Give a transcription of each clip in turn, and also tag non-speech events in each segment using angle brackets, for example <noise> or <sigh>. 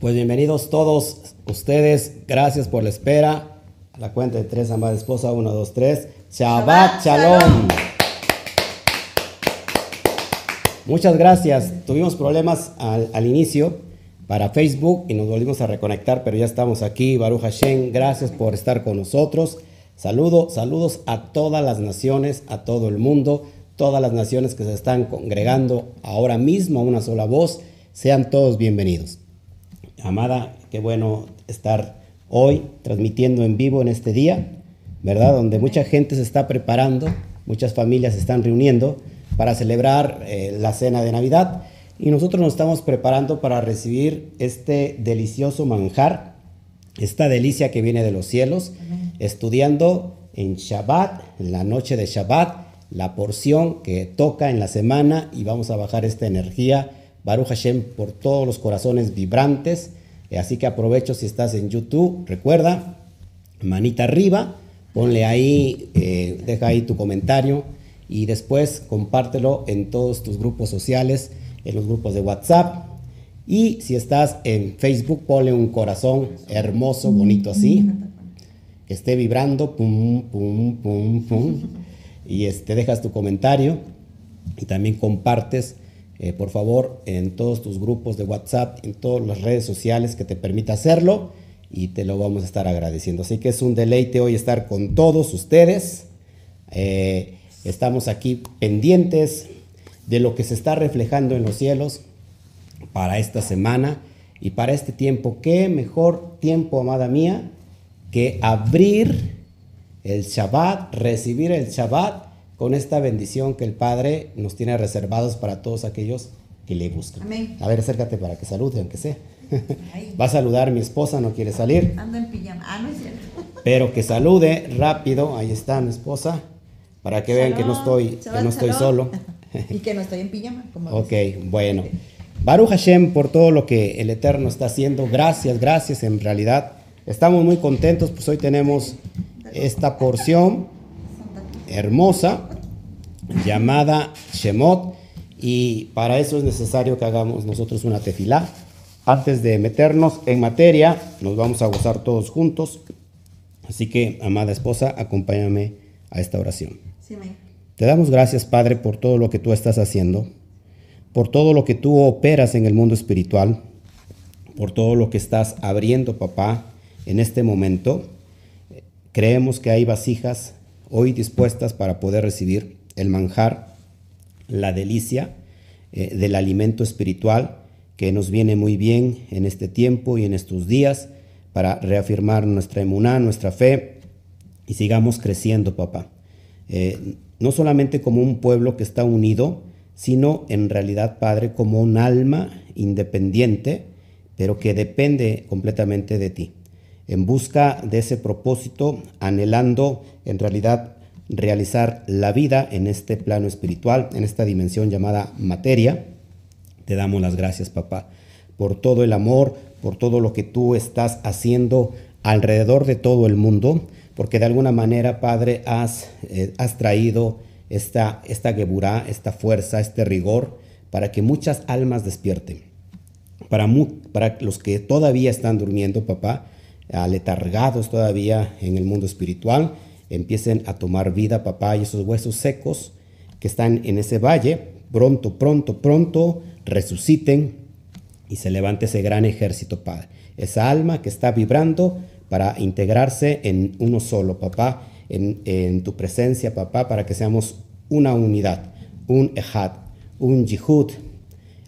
Pues bienvenidos todos ustedes. Gracias por la espera. A la cuenta de tres, amada esposa. Uno, dos, tres. Shabbat, Shalom. Muchas gracias. Tuvimos problemas al, al, inicio para Facebook y nos volvimos a reconectar, pero ya estamos aquí. Baruch Hashem, gracias por estar con nosotros. Saludo, saludos a todas las naciones, a todo el mundo, todas las naciones que se están congregando ahora mismo a una sola voz. Sean todos bienvenidos. Amada, qué bueno estar hoy transmitiendo en vivo en este día, ¿verdad? Donde mucha gente se está preparando, muchas familias se están reuniendo para celebrar eh, la cena de Navidad y nosotros nos estamos preparando para recibir este delicioso manjar, esta delicia que viene de los cielos, estudiando en Shabbat, en la noche de Shabbat, la porción que toca en la semana y vamos a bajar esta energía Baruch Hashem por todos los corazones vibrantes. Eh, así que aprovecho si estás en YouTube, recuerda, manita arriba, ponle ahí, eh, deja ahí tu comentario y después compártelo en todos tus grupos sociales, en los grupos de WhatsApp. Y si estás en Facebook, ponle un corazón hermoso, bonito así, que esté vibrando, pum, pum, pum, pum. Y este, dejas tu comentario y también compartes eh, por favor, en todos tus grupos de WhatsApp, en todas las redes sociales que te permita hacerlo y te lo vamos a estar agradeciendo. Así que es un deleite hoy estar con todos ustedes. Eh, estamos aquí pendientes de lo que se está reflejando en los cielos para esta semana y para este tiempo. ¿Qué mejor tiempo, amada mía, que abrir el Shabbat, recibir el Shabbat con esta bendición que el Padre nos tiene reservados para todos aquellos que le buscan. Amén. A ver, acércate para que salude, aunque sea. <laughs> Va a saludar mi esposa, no quiere salir. Anda en pijama. Ah, no es cierto. <laughs> Pero que salude rápido. Ahí está mi esposa. Para que vean que no estoy, que no estoy solo. <laughs> y que no estoy en pijama. Como ok, bueno. Baruch Hashem por todo lo que el Eterno está haciendo. Gracias, gracias en realidad. Estamos muy contentos, pues hoy tenemos esta porción hermosa llamada Shemot y para eso es necesario que hagamos nosotros una tefilá. Antes de meternos en materia, nos vamos a gozar todos juntos. Así que, amada esposa, acompáñame a esta oración. Te damos gracias, Padre, por todo lo que tú estás haciendo, por todo lo que tú operas en el mundo espiritual, por todo lo que estás abriendo, papá, en este momento. Creemos que hay vasijas hoy dispuestas para poder recibir el manjar, la delicia eh, del alimento espiritual que nos viene muy bien en este tiempo y en estos días para reafirmar nuestra emuná, nuestra fe y sigamos creciendo, papá. Eh, no solamente como un pueblo que está unido, sino en realidad, Padre, como un alma independiente, pero que depende completamente de ti. En busca de ese propósito, anhelando en realidad realizar la vida en este plano espiritual, en esta dimensión llamada materia. Te damos las gracias, papá, por todo el amor, por todo lo que tú estás haciendo alrededor de todo el mundo, porque de alguna manera, Padre, has, eh, has traído esta, esta geburá, esta fuerza, este rigor, para que muchas almas despierten. Para, para los que todavía están durmiendo, papá, aletargados todavía en el mundo espiritual, empiecen a tomar vida, papá, y esos huesos secos que están en ese valle, pronto, pronto, pronto resuciten y se levante ese gran ejército, Padre. Esa alma que está vibrando para integrarse en uno solo, papá, en, tu presencia, papá, para que seamos una unidad, un ejad, un yihud,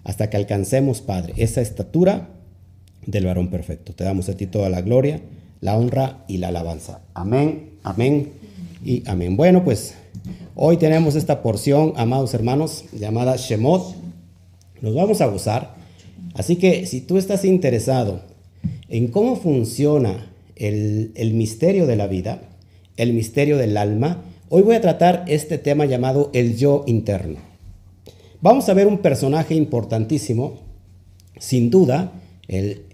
hasta que alcancemos, Padre, esa estatura del varón perfecto. Te damos a ti toda la gloria, la honra y la alabanza. Amén Amén y amén. Bueno, pues hoy tenemos esta porción, amados hermanos, llamada Shemot. Nos vamos a gozar. Así que si tú estás interesado en cómo funciona el, el misterio de la vida, el misterio del alma, hoy voy a tratar este tema llamado el yo interno. Vamos a ver un personaje importantísimo, sin duda,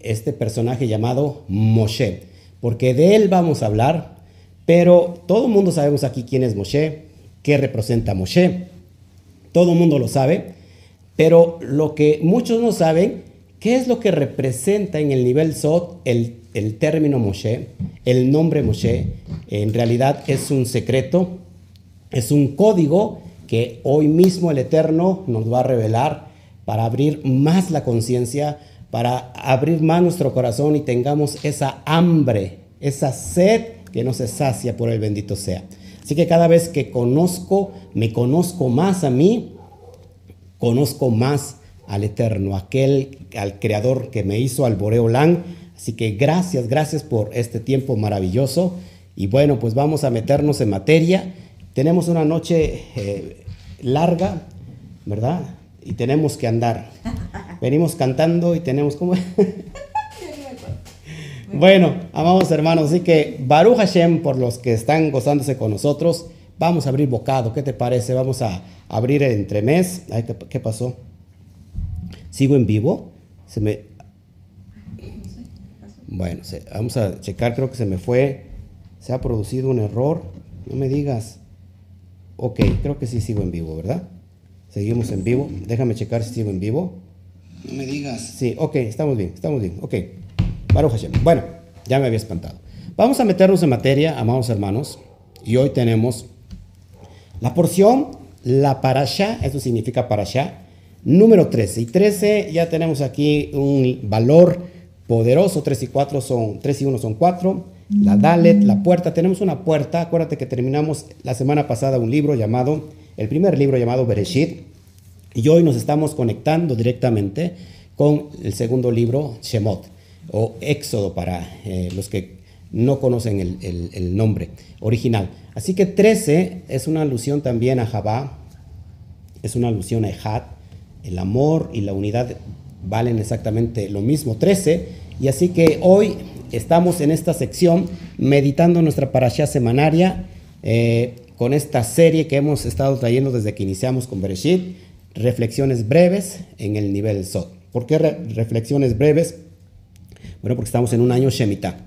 este personaje llamado Moshe, porque de él vamos a hablar pero todo el mundo sabemos aquí quién es Moshe, qué representa Moshe. Todo el mundo lo sabe. Pero lo que muchos no saben, ¿Qué es lo que representa en el nivel Sot el, el término Moshe? El nombre Moshe en realidad es un secreto, es un código que hoy mismo el Eterno nos va a revelar para abrir más la conciencia, para abrir más nuestro corazón y tengamos esa hambre, esa sed que no se sacia por el bendito sea. Así que cada vez que conozco, me conozco más a mí, conozco más al Eterno, aquel, al Creador que me hizo, al Boreolán. Así que gracias, gracias por este tiempo maravilloso. Y bueno, pues vamos a meternos en materia. Tenemos una noche eh, larga, ¿verdad? Y tenemos que andar. <laughs> Venimos cantando y tenemos como... <laughs> <laughs> bueno, amamos hermanos, así que Baruch Hashem por los que están gozándose con nosotros. Vamos a abrir bocado, ¿qué te parece? Vamos a abrir el entremés. ¿Qué pasó? ¿Sigo en vivo? Se me... Bueno, vamos a checar, creo que se me fue. Se ha producido un error. No me digas. Ok, creo que sí sigo en vivo, ¿verdad? Seguimos en vivo. Déjame checar si sigo en vivo. No me digas. Sí, ok, estamos bien, estamos bien. Ok. Baruch Hashem. Bueno, ya me había espantado. Vamos a meternos en materia, amados hermanos. Y hoy tenemos la porción, la parasha, eso significa parasha, número 13. Y 13 ya tenemos aquí un valor poderoso. 3 y 4 son, 3 y 1 son 4 la Dalet, la puerta. Tenemos una puerta. Acuérdate que terminamos la semana pasada un libro llamado, el primer libro llamado Bereshit. Y hoy nos estamos conectando directamente con el segundo libro, Shemot, o Éxodo para eh, los que no conocen el, nombre original. Así que 13 es una alusión también a Jabá, es una alusión a Ejad. El amor y la unidad valen exactamente lo mismo, 13. Y así que hoy estamos en esta sección meditando nuestra parasha semanaria eh, con esta serie que hemos estado trayendo desde que iniciamos con Bereshit, reflexiones breves en el nivel Sot. ¿Por qué reflexiones breves? Bueno, porque estamos en un año Shemitah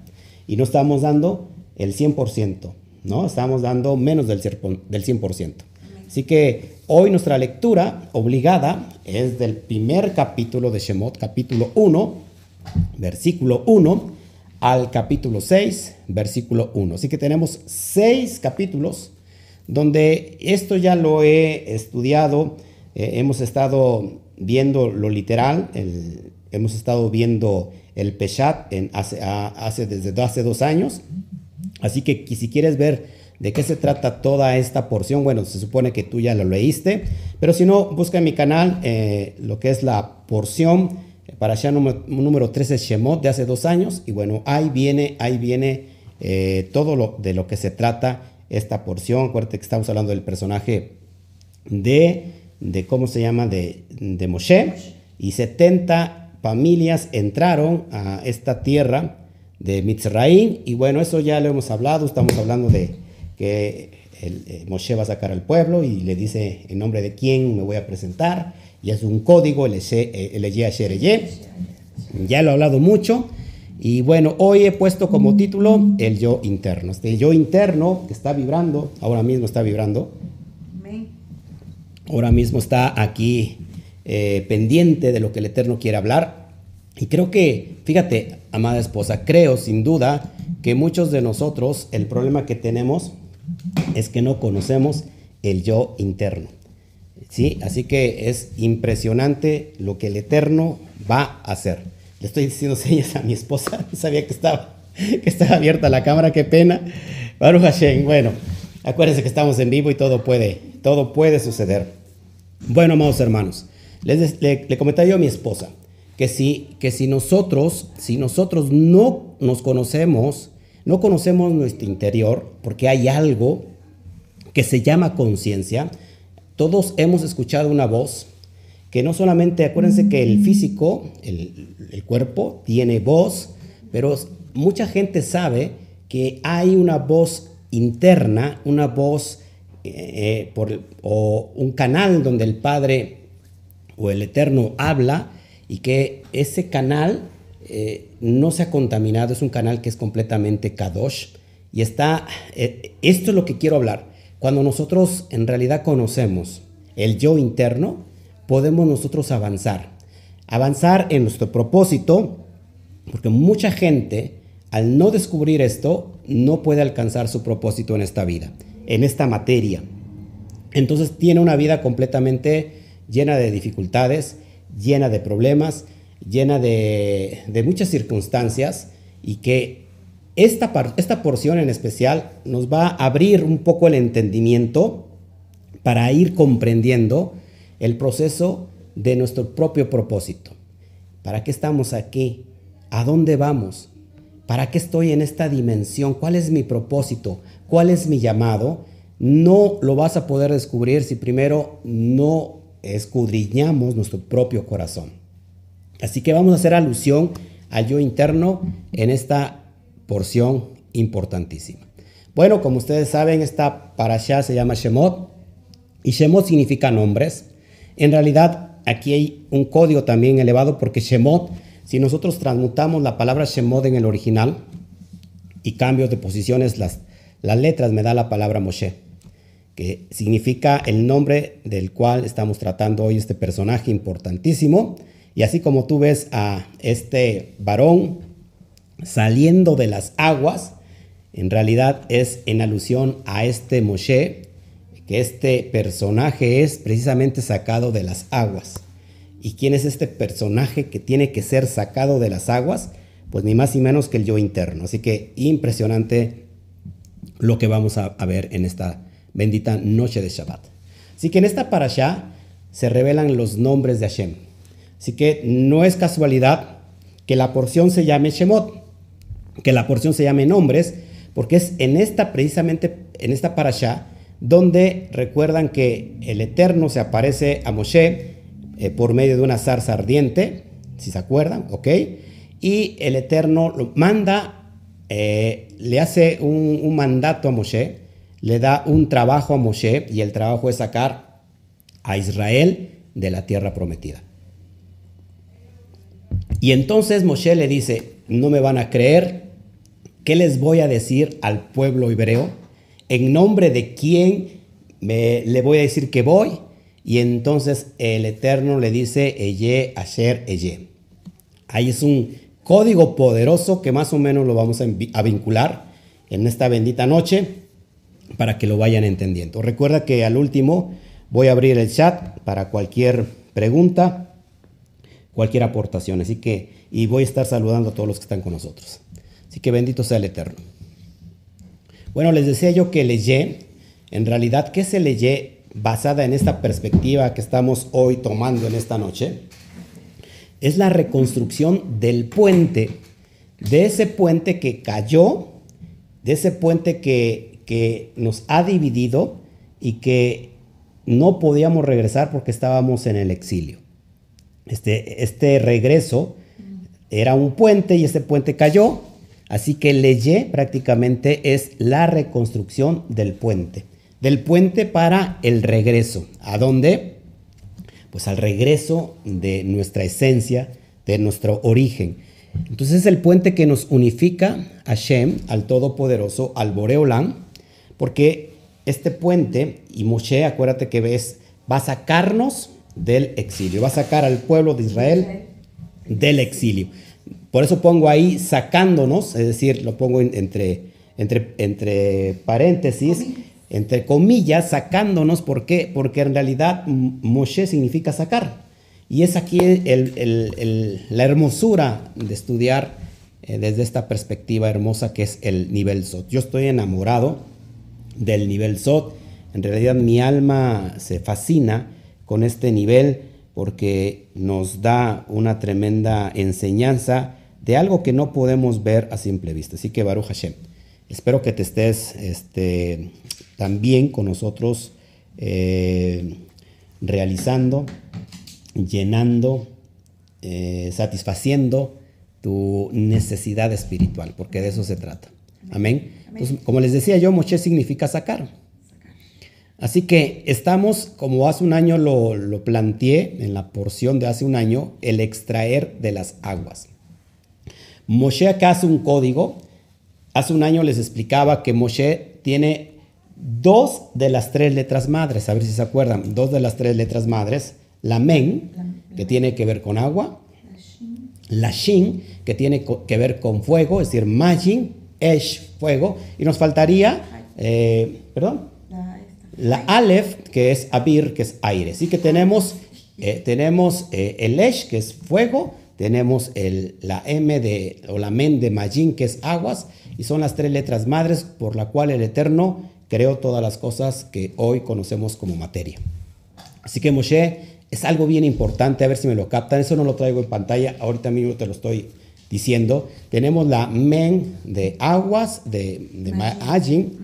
y no estamos dando el 100%, ¿no? Estamos dando menos del 100%. Así que hoy nuestra lectura obligada es del primer capítulo de Shemot, capítulo 1, versículo 1 al capítulo 6, versículo 1. Así que tenemos seis capítulos donde esto ya lo he estudiado, eh, hemos estado viendo lo literal, hemos estado viendo el Peshat desde hace dos años. Así que si quieres ver de qué se trata toda esta porción, bueno, se supone que tú ya lo leíste, pero si no, busca en mi canal eh, lo que es la porción para allá número, número 13 Shemot de hace dos años. Y bueno, ahí viene, ahí viene eh, todo lo de lo que se trata esta porción. Acuérdate que estamos hablando del personaje de, de ¿cómo se llama? De, de Moshe. Y 70 familias entraron a esta tierra de Mitzraim. Y bueno, eso ya lo hemos hablado. Estamos hablando de que el, eh, Moshe va a sacar al pueblo y le dice en nombre de quién me voy a presentar y es un código, el eh, Ya lo he hablado mucho. Y bueno, hoy he puesto como título el yo interno. Este yo interno que está vibrando, ahora mismo está vibrando. Ahora mismo está aquí eh, pendiente de lo que el Eterno quiere hablar. Y creo que, fíjate, amada esposa, creo sin duda que muchos de nosotros el problema que tenemos es que no conocemos el yo interno. ¿sí? Así que es impresionante lo que el Eterno va a hacer. Le estoy diciendo señas a mi esposa, <laughs> sabía que estaba, que estaba abierta la cámara, qué pena. Baruch Hashem, bueno, acuérdense que estamos en vivo y todo puede, todo puede suceder. Bueno, amados hermanos, les, le, comenté yo a mi esposa que si, que si nosotros, si nosotros no nos conocemos, no conocemos nuestro interior, porque hay algo que se llama conciencia, todos hemos escuchado una voz que no solamente, acuérdense que el físico, el, cuerpo, tiene voz, pero mucha gente sabe que hay una voz interna, una voz eh, por, o un canal donde el Padre o el Eterno habla y que ese canal eh, no se ha contaminado, es un canal que es completamente kadosh y está, eh, esto es lo que quiero hablar. Cuando nosotros en realidad conocemos el yo interno, podemos nosotros avanzar. avanzar en nuestro propósito, porque mucha gente, al no descubrir esto, no puede alcanzar su propósito en esta vida, en esta materia. Entonces tiene una vida completamente llena de dificultades, llena de problemas, llena de, muchas circunstancias y que esta, esta porción en especial nos va a abrir un poco el entendimiento para ir comprendiendo el proceso de nuestro propio propósito. ¿Para qué estamos aquí? ¿A dónde vamos? ¿Para qué estoy en esta dimensión? ¿Cuál es mi propósito? ¿Cuál es mi llamado? No lo vas a poder descubrir si primero no escudriñamos nuestro propio corazón. Así que vamos a hacer alusión al yo interno en esta porción importantísima. Bueno, como ustedes saben, esta para allá se llama Shemot y Shemot significa nombres. En realidad, aquí hay un código también elevado porque Shemot, si nosotros transmutamos la palabra Shemot en el original y cambios de posiciones, las, las letras me da la palabra Moshe, que significa el nombre del cual estamos tratando hoy este personaje importantísimo. Y así como tú ves a este varón saliendo de las aguas, en realidad es en alusión a este Moshe, que este personaje es precisamente sacado de las aguas. ¿Y quién es este personaje que tiene que ser sacado de las aguas? Pues ni más ni menos que el yo interno. Así que impresionante lo que vamos a, ver en esta bendita noche de Shabbat. Así que en esta parasha se revelan los nombres de Hashem. Así que no es casualidad que la porción se llame Shemot, que la porción se llame nombres, porque es en esta precisamente en esta parasha donde recuerdan que el Eterno se aparece a Moshe eh, por medio de una zarza ardiente, si se acuerdan, ¿ok? Y el Eterno lo manda, eh, le hace un, mandato a Moshe, le da un trabajo a Moshe y el trabajo es sacar a Israel de la tierra prometida. Y entonces Moshe le dice, no me van a creer, ¿qué les voy a decir al pueblo hebreo? en nombre de quién me, le voy a decir que voy. Y entonces el Eterno le dice, Eye, Asher, Eye. Ahí es un código poderoso que más o menos lo vamos a, vincular en esta bendita noche para que lo vayan entendiendo. Recuerda que al último voy a abrir el chat para cualquier pregunta, cualquier aportación. Así que, y voy a estar saludando a todos los que están con nosotros. Así que bendito sea el Eterno. Bueno, les decía yo que leyé, en realidad, ¿qué se leyé basada en esta perspectiva que estamos hoy tomando en esta noche? Es la reconstrucción del puente, de ese puente que cayó, de ese puente que, que nos ha dividido y que no podíamos regresar porque estábamos en el exilio. Este, este regreso era un puente y ese puente cayó Así que Leye prácticamente es la reconstrucción del puente. Del puente para el regreso. ¿A dónde? Pues al regreso de nuestra esencia, de nuestro origen. Entonces es el puente que nos unifica a Shem, al Todopoderoso, al Boreolán, porque este puente, y Moshe, acuérdate que ves, va a sacarnos del exilio, va a sacar al pueblo de Israel del exilio. Por eso pongo ahí sacándonos, es decir, lo pongo entre, entre, entre paréntesis, entre comillas, sacándonos. ¿Por qué? Porque en realidad Moshe significa sacar. Y es aquí la hermosura de estudiar eh, desde esta perspectiva hermosa que es el nivel SOT. Yo estoy enamorado del nivel SOT. En realidad mi alma se fascina con este nivel porque nos da una tremenda enseñanza de algo que no podemos ver a simple vista. Así que Baruch Hashem, espero que te estés este, también con nosotros eh, realizando, llenando, eh, satisfaciendo tu necesidad espiritual, porque de eso se trata. Amén. Entonces, como les decía yo, Moshe significa sacar. Así que estamos, como hace un año lo, lo planteé en la porción de hace un año, el extraer de las aguas. Moshe acá hace un código. Hace un año les explicaba que Moshe tiene dos de las tres letras madres, a ver si se acuerdan, dos de las tres letras madres, la men, que tiene que ver con agua, la Shin, que tiene que ver con fuego, es decir, Majin, Esh, fuego, y nos faltaría, eh, perdón, la Aleph, que es Abir, que es aire. Así que tenemos, eh, tenemos eh, el Esh, que es fuego, tenemos el, la M de, o la Men de Majin, que es aguas, y son las tres letras madres por la cual el Eterno creó todas las cosas que hoy conocemos como materia. Así que Moshe es algo bien importante, a ver si me lo captan, eso no lo traigo en pantalla, ahorita mismo te lo estoy diciendo. Tenemos la Men de aguas, de, de Majin,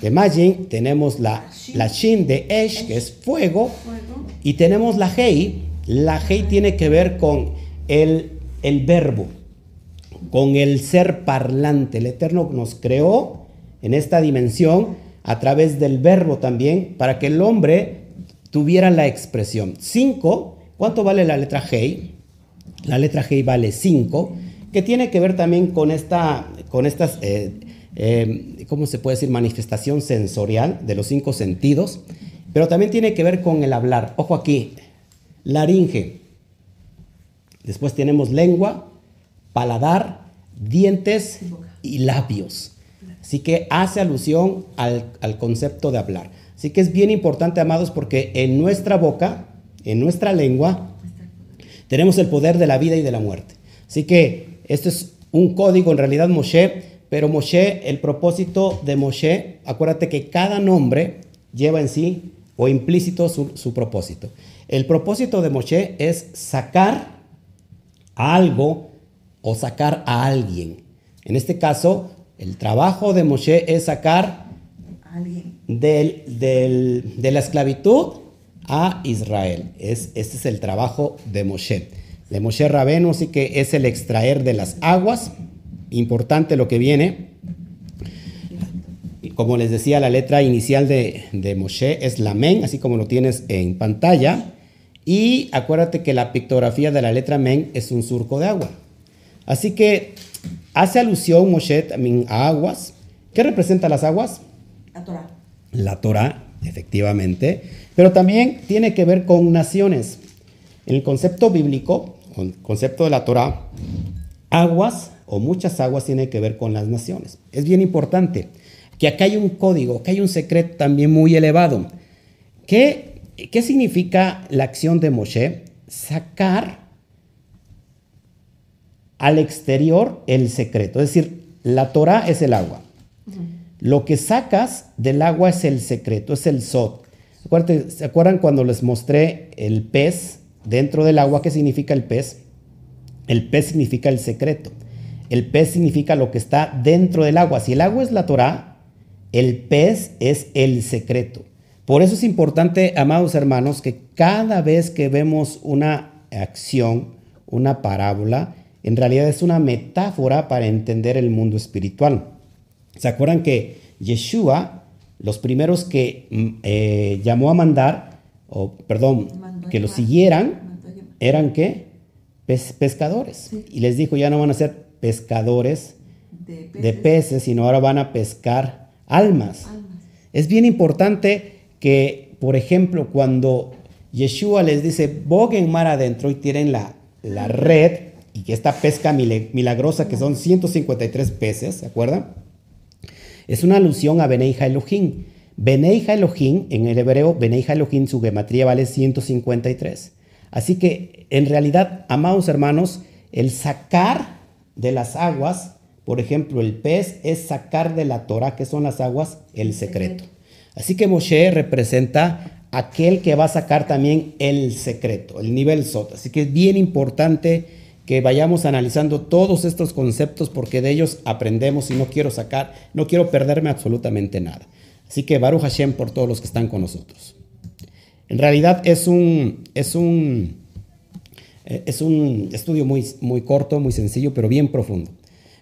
de Majin, tenemos la, la Shin de Esh, que es fuego, y tenemos la Hei. La Hei tiene que ver con el, el verbo, con el ser parlante. El Eterno nos creó en esta dimensión a través del verbo también, para que el hombre tuviera la expresión. 5, ¿cuánto vale la letra G? La letra G vale 5, que tiene que ver también con esta, con estas, eh, eh, ¿cómo se puede decir? Manifestación sensorial de los cinco sentidos, pero también tiene que ver con el hablar. Ojo aquí, laringe. Después tenemos lengua, paladar, dientes y labios. Así que hace alusión al, concepto de hablar. Así que es bien importante, amados, porque en nuestra boca, en nuestra lengua, tenemos el poder de la vida y de la muerte. Así que esto es un código, en realidad Moshe, pero Moshe, el propósito de Moshe, acuérdate que cada nombre lleva en sí o implícito su, su propósito. El propósito de Moshe es sacar algo o sacar a alguien. En este caso, el trabajo de Moshe es sacar del, de la esclavitud a Israel. Es, este es el trabajo de Moshe. De Moshe Rabenu, así que es el extraer de las aguas. Importante lo que viene. Como les decía, la letra inicial de, de Moshe es la Men, así como lo tienes en pantalla. Y acuérdate que la pictografía de la letra Men es un surco de agua. Así que Hace alusión Moshe a aguas. ¿Qué representa las aguas? La Torah. La Torah, efectivamente. Pero también tiene que ver con naciones. En el concepto bíblico, el concepto de la Torah, aguas o muchas aguas tienen que ver con las naciones. Es bien importante que acá hay un código, que hay un secreto también muy elevado. ¿Qué, qué significa la acción de Moshe? Sacar al exterior el secreto. Es decir, la Torah es el agua. Lo que sacas del agua es el secreto, es el sot. ¿Se acuerdan cuando les mostré el pez dentro del agua? ¿Qué significa el pez? El pez significa el secreto. El pez significa lo que está dentro del agua. Si el agua es la Torah, el pez es el secreto. Por eso es importante, amados hermanos, que cada vez que vemos una acción, una parábola, en realidad es una metáfora para entender el mundo espiritual. ¿Se acuerdan que Yeshua, los primeros que mm, eh, llamó a mandar, o perdón, que lo siguieran, eran qué? pescadores. Y les dijo, ya no van a ser pescadores de peces. sino ahora van a pescar almas. Es bien importante que, por ejemplo, cuando Yeshua les dice, boguen mar adentro y tiren la, la red, y que esta pesca milagrosa, que son 153 peces, ¿se acuerdan? Es una alusión a Beneija Elohim. Beneija Elohim, en el hebreo, Beneija Elohim, su gematría vale 153. Así que, en realidad, amados hermanos, el sacar de las aguas, por ejemplo, el pez es sacar de la Torah, que son las aguas, el secreto. Así que Moshe representa aquel que va a sacar también el secreto, el nivel sot. Así que es bien importante que vayamos analizando todos estos conceptos porque de ellos aprendemos y no quiero sacar, no quiero perderme absolutamente nada. Así que Baruch Hashem por todos los que están con nosotros. En realidad es un, es un, eh, es un estudio muy, muy corto, muy sencillo, pero bien profundo.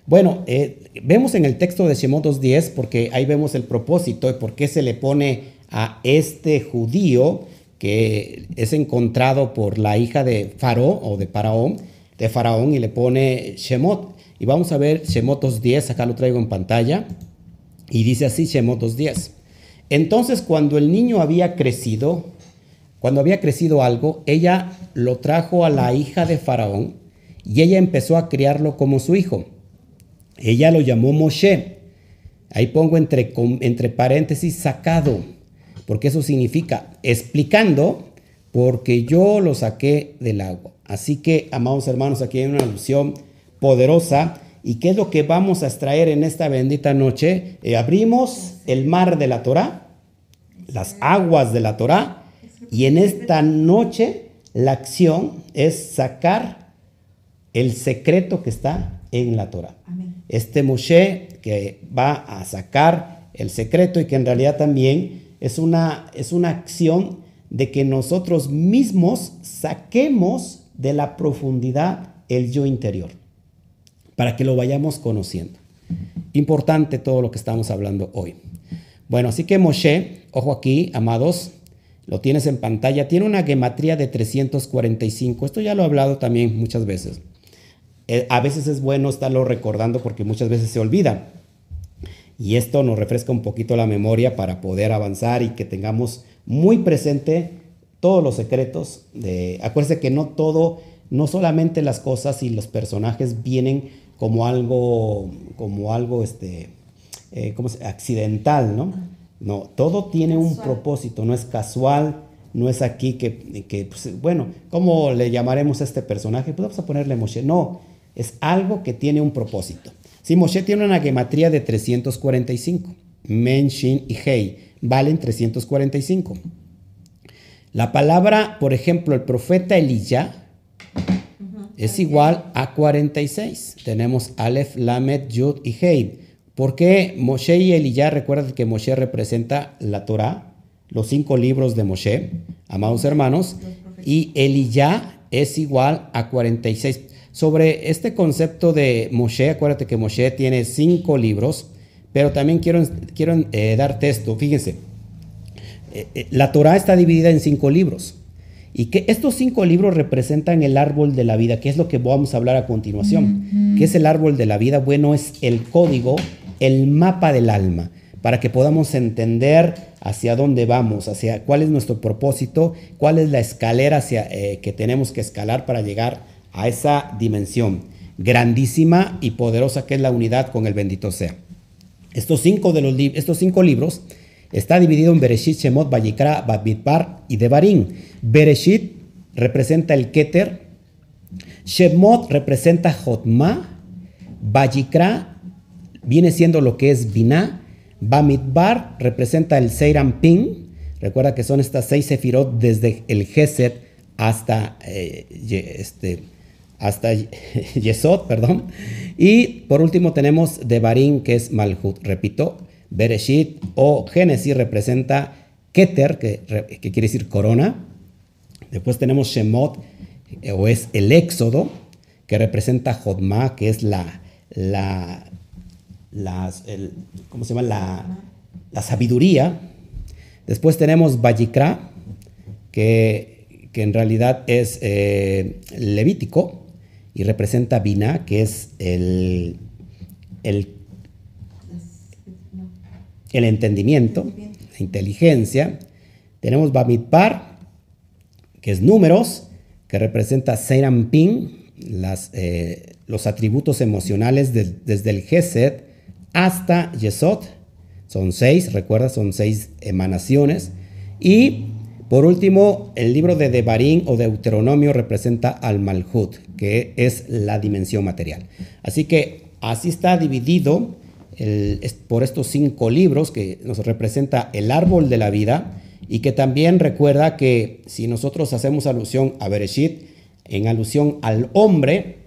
Bueno, eh, vemos en el texto de Shemot 2.10, porque ahí vemos el propósito de por qué se le pone a este judío que es encontrado por la hija de Faro o de Paraón, de Faraón y le pone Shemot. Y vamos a ver Shemot 2.10, acá lo traigo en pantalla. Y dice así Shemot 2.10. Entonces cuando el niño había crecido, cuando había crecido algo, ella lo trajo a la hija de Faraón y ella empezó a criarlo como su hijo. Ella lo llamó Moshe. Ahí pongo entre, entre paréntesis sacado, porque eso significa explicando, porque yo lo saqué del agua. Así que, amados hermanos, aquí hay una alusión poderosa. ¿Y qué es lo que vamos a extraer en esta bendita noche? Eh, abrimos el mar de la Torah, las aguas de la Torah, y en esta noche la acción es sacar el secreto que está en la Torah. Este Moshe que va a sacar el secreto y que en realidad también es una, es una acción de que nosotros mismos saquemos de la profundidad el yo interior, para que lo vayamos conociendo. Importante todo lo que estamos hablando hoy. Bueno, así que Moshe, ojo aquí, amados, lo tienes en pantalla, tiene una gematría de 345. Esto ya lo he hablado también muchas veces. Eh, a veces es bueno estarlo recordando porque muchas veces se olvida. Y esto nos refresca un poquito la memoria para poder avanzar y que tengamos muy presente todos los secretos. De, acuérdense que no todo, no solamente las cosas y los personajes vienen como algo, como algo este, eh, accidental, ¿no? No, todo tiene un propósito, no es casual, no es aquí que, que pues, bueno, ¿cómo le llamaremos a este personaje? Pues vamos a ponerle Moshe. No, es algo que tiene un propósito. Si Moshe tiene una gematría de 345, Men, Shin y Hei valen 345. La palabra, por ejemplo, el profeta Elijah es igual a 46. Tenemos Aleph, Lamed, Yud y Hei. ¿Por qué Moshe y Eliyah? Recuerden que Moshe representa la Torah, los cinco libros de Moshe, amados hermanos, y Eliyah es igual a 46. Sobre este concepto de Moshe, acuérdate que Moshe tiene cinco libros, pero también quiero, quiero eh, dar texto. Fíjense, eh, eh, la Torah está dividida en cinco libros. Y que estos cinco libros representan el árbol de la vida, que es lo que vamos a hablar a continuación. ¿Qué es el árbol de la vida? Bueno, es el código el mapa del alma, para que podamos entender hacia dónde vamos, hacia cuál es nuestro propósito, cuál es la escalera hacia, eh, que tenemos que escalar para llegar a esa dimensión grandísima y poderosa que es la unidad con el bendito sea. Estos cinco, de los estos cinco libros está dividido en Bereshit, Shemot, Vayikra, Babitbar y Devarim. Bereshit representa el Keter, Shemot representa Jotma, Vayikra viene siendo lo que es Binah. Bamidbar representa el Seiram Pin. Recuerda que son estas seis sefirot desde el Geset hasta, eh, este, hasta <laughs> Yesod, perdón. Y por último tenemos Devarim, que es Malhut. Repito, Bereshit o Génesis representa Keter, que, quiere decir corona. Después tenemos Shemot, eh, o es el Éxodo, que representa Jodma, que es la, la, ¿cómo se llama? La, sabiduría. Después tenemos Vayikra, que, que en realidad es eh, levítico y representa Bina, que es el, el, el entendimiento, la inteligencia. Tenemos Bamidbar, que es números, que representa Serampin, las, eh, los atributos emocionales desde el Gesed hasta Yesod. Son seis, recuerda, son seis emanaciones. Y por último, el libro de Devarim o Deuteronomio representa al Malhut, que es la dimensión material. Así que así está dividido por estos cinco libros que nos representa el árbol de la vida y que también recuerda que si nosotros hacemos alusión a Bereshit, en alusión al hombre,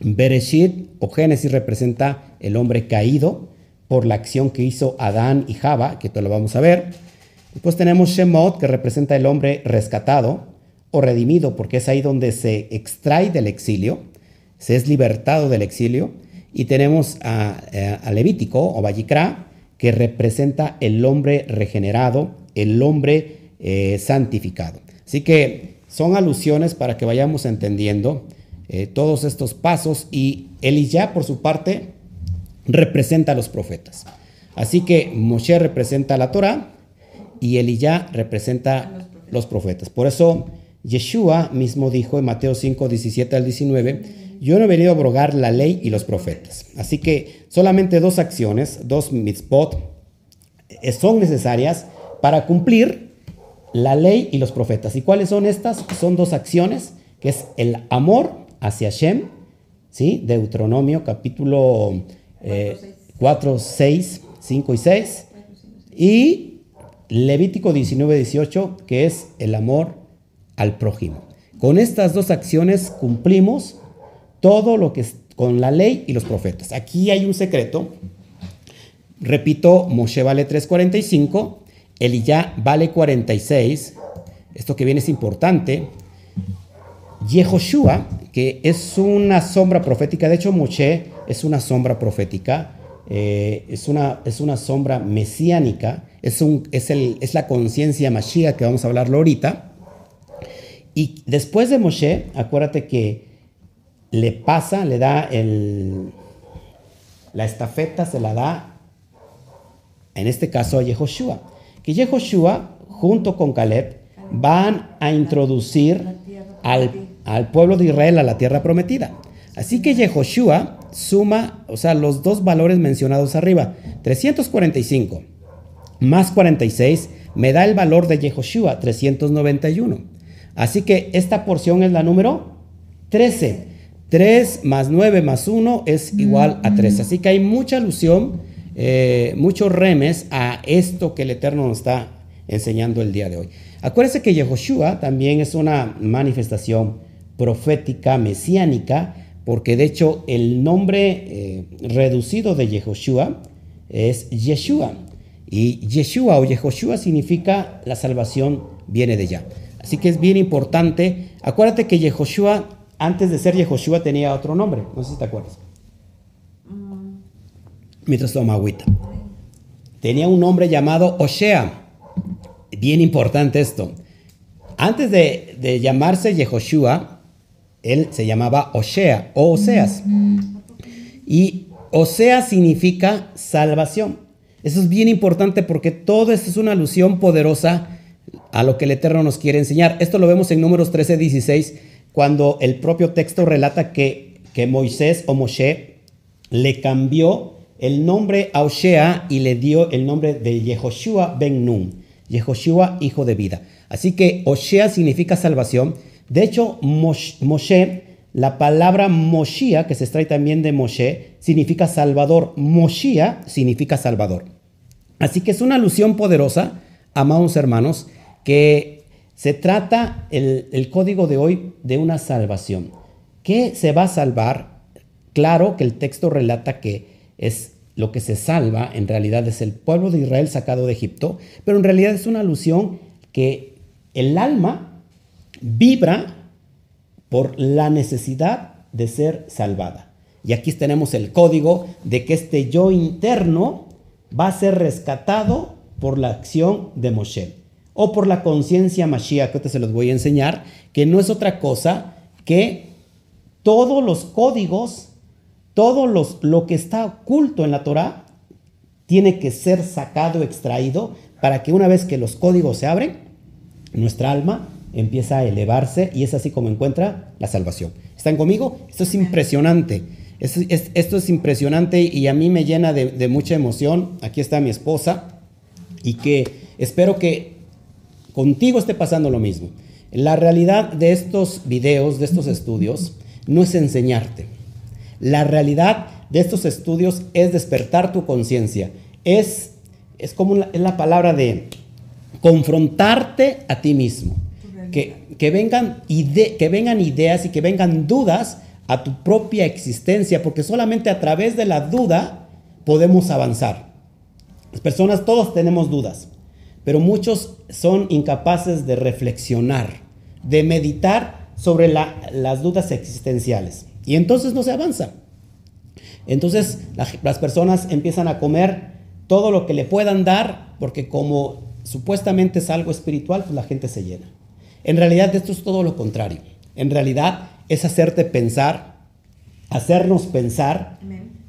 Bereshit o Génesis representa el hombre caído por la acción que hizo Adán y Java, que esto lo vamos a ver. Después tenemos Shemot, que representa el hombre rescatado o redimido, porque es ahí donde se extrae del exilio, se es libertado del exilio. Y tenemos a, eh, Levítico o Vallicra, que representa el hombre regenerado, el hombre eh, santificado. Así que son alusiones para que vayamos entendiendo eh, todos estos pasos y Eliyah, por su parte, representa a los profetas. Así que Moshe representa la Torah y Eliyah representa los profetas. Por eso Yeshua mismo dijo en Mateo 5, 17 al 19 yo no he venido a abrogar la ley y los profetas. Así que solamente dos acciones, dos mitzvot, eh, son necesarias para cumplir la ley y los profetas. ¿Y cuáles son estas? Son dos acciones, que es el amor hacia Shem, ¿sí? Deuteronomio capítulo 4, 6, 5 y 6, y Levítico 19, 18, que es el amor al prójimo. Con estas dos acciones cumplimos todo lo que es con la ley y los profetas. Aquí hay un secreto. Repito, Moshe vale 3.45, Eliyá vale 46. Esto que viene es importante. Yehoshua, que es una sombra profética, de hecho Moshe es una sombra profética, eh, es, una, es una sombra mesiánica, es, un, es, el, es la conciencia Mashiach que vamos a hablarlo ahorita. Y después de Moshe, acuérdate que le pasa, le da el, la estafeta, se la da, en este caso a Yehoshua. Que Yehoshua, junto con Caleb, van a introducir al, al pueblo de Israel a la tierra prometida. Así que Yehoshua suma, o sea, los dos valores mencionados arriba, 345 más 46 me da el valor de Yehoshua, 391. Así que esta porción es la número 13. 3 más 9 más 1 es igual a 13. Así que hay mucha alusión, eh, muchos remes a esto que el Eterno nos está enseñando el día de hoy. Acuérdense que Yehoshua también es una manifestación profética, mesiánica, porque de hecho el nombre eh, reducido de Yehoshua es Yeshua. Y Yeshua o Yehoshua significa la salvación viene de allá. Así que es bien importante. Acuérdate que Yehoshua, antes de ser Yehoshua, tenía otro nombre. No sé si te acuerdas. Mientras toma agüita. Tenía un nombre llamado Oshea. Bien importante esto. Antes de, de llamarse Yehoshua, él se llamaba Oshea o Oseas. Y Osea significa salvación. Eso es bien importante porque todo esto es una alusión poderosa a lo que el Eterno nos quiere enseñar. Esto lo vemos en números 13, 16, cuando el propio texto relata que, que Moisés o Moshe le cambió el nombre a Oshea y le dio el nombre de Yehoshua ben Nun, Yehoshua hijo de vida. Así que Oshea significa salvación. De hecho, Moshe, la palabra Moshia, que se extrae también de Moshe, significa salvador. Moshia significa salvador. Así que es una alusión poderosa, amados hermanos, que se trata el, código de hoy de una salvación. ¿Qué se va a salvar? Claro que el texto relata que es lo que se salva, en realidad es el pueblo de Israel sacado de Egipto, pero en realidad es una alusión que el alma vibra por la necesidad de ser salvada. Y aquí tenemos el código de que este yo interno va a ser rescatado por la acción de Moshe o por la conciencia Mashiach, que te se los voy a enseñar, que no es otra cosa que todos los códigos, todo los, lo que está oculto en la Torah, tiene que ser sacado, extraído, para que una vez que los códigos se abren, nuestra alma empieza a elevarse y es así como encuentra la salvación. ¿Están conmigo? Esto es impresionante. Esto es, impresionante y a mí me llena de, mucha emoción. Aquí está mi esposa y que espero que contigo esté pasando lo mismo. La realidad de estos videos, de estos estudios, no es enseñarte. La realidad de estos estudios es despertar tu conciencia. Es, es como la, es la palabra de confrontarte a ti mismo. Que, que, vengan que vengan ideas y que vengan dudas a tu propia existencia, porque solamente a través de la duda podemos avanzar. Las personas, todos tenemos dudas, pero muchos son incapaces de reflexionar, de meditar sobre las dudas existenciales. Y entonces no se avanza. Entonces las personas empiezan a comer todo lo que le puedan dar, porque como supuestamente es algo espiritual, pues la gente se llena. En realidad esto es todo lo contrario. En realidad es hacerte pensar, hacernos pensar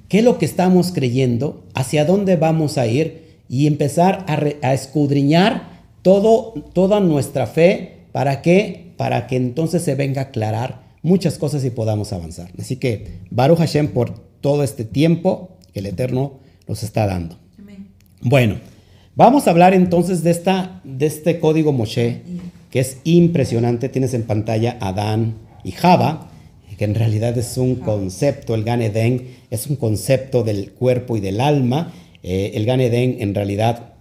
qué es lo que estamos creyendo, hacia dónde vamos a ir y empezar a, escudriñar todo, toda nuestra fe. ¿Para qué? Para que entonces se venga a aclarar muchas cosas y podamos avanzar. Así que Baruch Hashem por todo este tiempo que el Eterno nos está dando. Amén. Bueno, vamos a hablar entonces de, esta, de este código Moshe, que es impresionante. Tienes en pantalla Adán y Java, que en realidad es un concepto, el Gan Eden es un concepto del cuerpo y del alma. Eh, el Gan Eden en realidad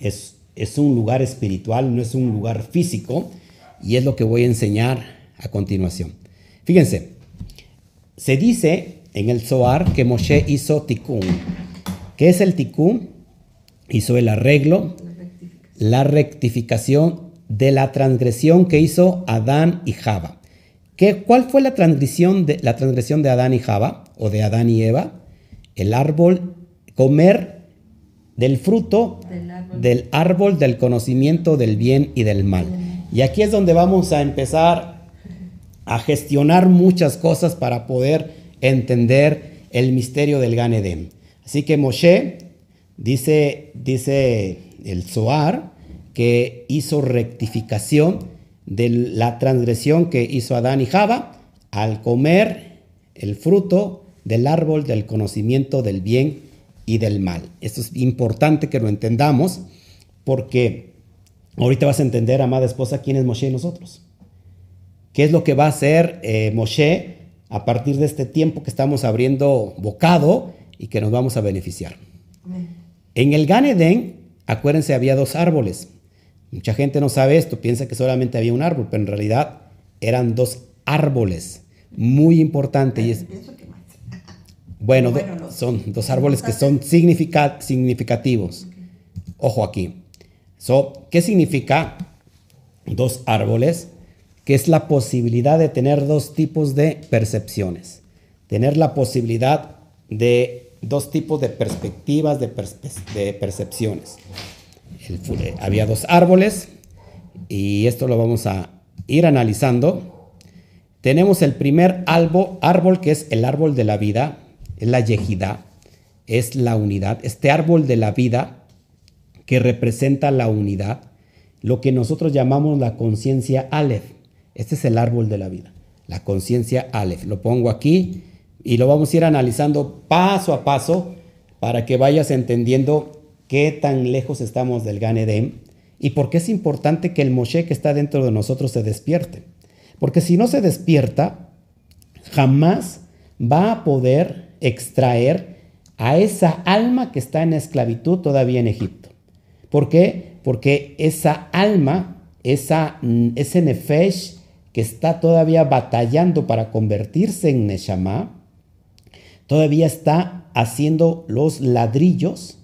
es, es un lugar espiritual, no es un lugar físico, y es lo que voy a enseñar a continuación. Fíjense, se dice en el Zohar que Moshe hizo tikkun. ¿Qué es el tikkun? Hizo el arreglo, la rectificación de la transgresión que hizo Adán y Java. ¿Qué, ¿Cuál fue la transgresión, de, la transgresión de Adán y Java o de Adán y Eva? El árbol, comer del fruto Del árbol. del árbol del conocimiento del bien y del mal. Y aquí es donde vamos a empezar a gestionar muchas cosas para poder entender el misterio del Gan Eden. Así que Moshe dice, dice el Zohar que hizo rectificación de la transgresión que hizo Adán y Java al comer el fruto del árbol del conocimiento del bien y del mal. Esto es importante que lo entendamos porque ahorita vas a entender, amada esposa, quién es Moshe y nosotros. ¿Qué es lo que va a hacer eh, Moshe a partir de este tiempo que estamos abriendo bocado y que nos vamos a beneficiar? Amén. En el Gan Eden, acuérdense, había dos árboles. Mucha gente no sabe esto, piensa que solamente había un árbol, pero en realidad eran dos árboles. Muy importante. Y es, Bueno, do- Bueno, los- son dos árboles que son significa- significativos. Ojo aquí. So, ¿Qué significa dos árboles? Que es la posibilidad de tener dos tipos de percepciones. Tener la posibilidad de dos tipos de perspectivas, de, perspe- de percepciones. El eh, había dos árboles y esto lo vamos a ir analizando. Tenemos el primer árbol, árbol que es el árbol de la vida, es la yejidá, es la unidad. Este árbol de la vida que representa la unidad, lo que nosotros llamamos la conciencia Aleph. Este es el árbol de la vida, la conciencia Aleph. Lo pongo aquí y lo vamos a ir analizando paso a paso para que vayas entendiendo qué tan lejos estamos del Gan Eden y por qué es importante que el Moshe que está dentro de nosotros se despierte. Porque si no se despierta, jamás va a poder extraer a esa alma que está en esclavitud todavía en Egipto. ¿Por qué? Porque esa alma, esa, ese nefesh que está todavía batallando para convertirse en Neshama, todavía está haciendo los ladrillos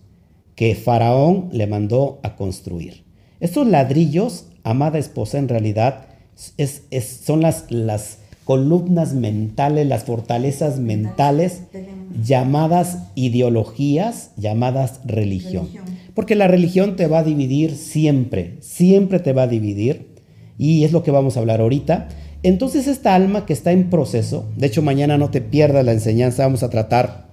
que Faraón le mandó a construir. Estos ladrillos, amada esposa, en realidad son las columnas mentales, las fortalezas mentales llamadas ideologías, llamadas religión. Religión. Porque la religión te va a dividir siempre, siempre te va a dividir. Y es lo que vamos a hablar ahorita. Entonces esta alma que está en proceso, de hecho mañana no te pierdas la enseñanza, vamos a tratar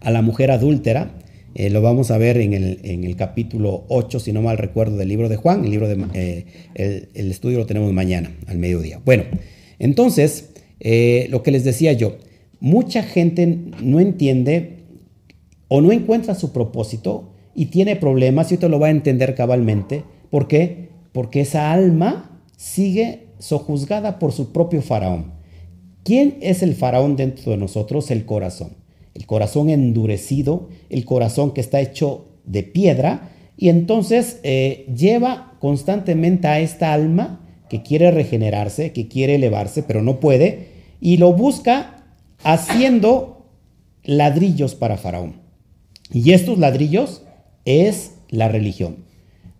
a la mujer adúltera. Eh, lo vamos a ver en el, en el capítulo 8, si no mal recuerdo, del libro de Juan. El, libro de, eh, el, el estudio lo tenemos mañana, al mediodía. Bueno, entonces, eh, lo que les decía yo, mucha gente no entiende o no encuentra su propósito y tiene problemas, y usted lo va a entender cabalmente. ¿Por qué? Porque esa alma sigue sojuzgada por su propio faraón. ¿Quién es el faraón dentro de nosotros? El corazón. El corazón endurecido, el corazón que está hecho de piedra, y entonces eh, lleva constantemente a esta alma que quiere regenerarse, que quiere elevarse, pero no puede, y lo busca haciendo ladrillos para faraón. Y estos ladrillos es la religión.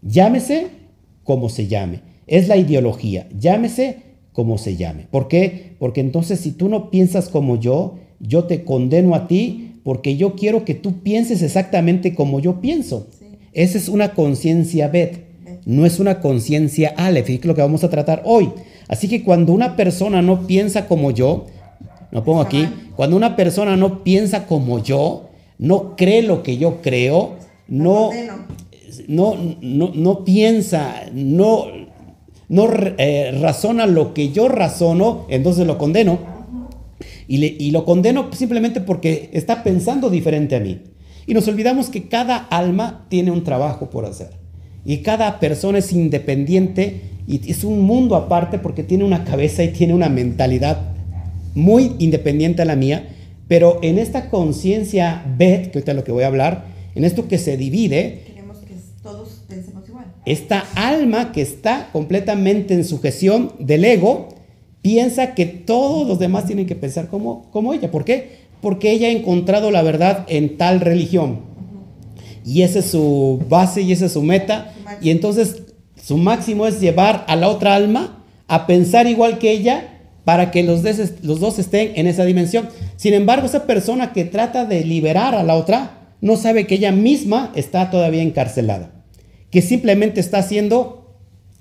Llámese como se llame. Es la ideología. Llámese como se llame. ¿Por qué? Porque entonces si tú no piensas como yo, yo te condeno a ti porque yo quiero que tú pienses exactamente como yo pienso. Sí. Esa es una conciencia Bet, no es una conciencia Aleph, y es lo que vamos a tratar hoy. Así que cuando una persona no piensa como yo, lo pongo aquí, cuando una persona no piensa como yo, no cree lo que yo creo, no, no, no, no piensa, no, no eh, razona lo que yo razono, entonces lo condeno. Y, y lo condeno simplemente porque está pensando diferente a mí. Y nos olvidamos que cada alma tiene un trabajo por hacer. Y cada persona es independiente y es un mundo aparte porque tiene una cabeza y tiene una mentalidad muy independiente a la mía. Pero en esta conciencia Bet, que ahorita es lo que voy a hablar, en esto que se divide, Queremos que todos pensemos igual. esta alma que está completamente en sujeción del ego, piensa que todos los demás tienen que pensar como, como ella. ¿Por qué? Porque ella ha encontrado la verdad en tal religión. Y esa es su base y esa es su meta. Y entonces su máximo es llevar a la otra alma a pensar igual que ella para que los, des- los dos estén en esa dimensión. Sin embargo, esa persona que trata de liberar a la otra no sabe que ella misma está todavía encarcelada, que simplemente está haciendo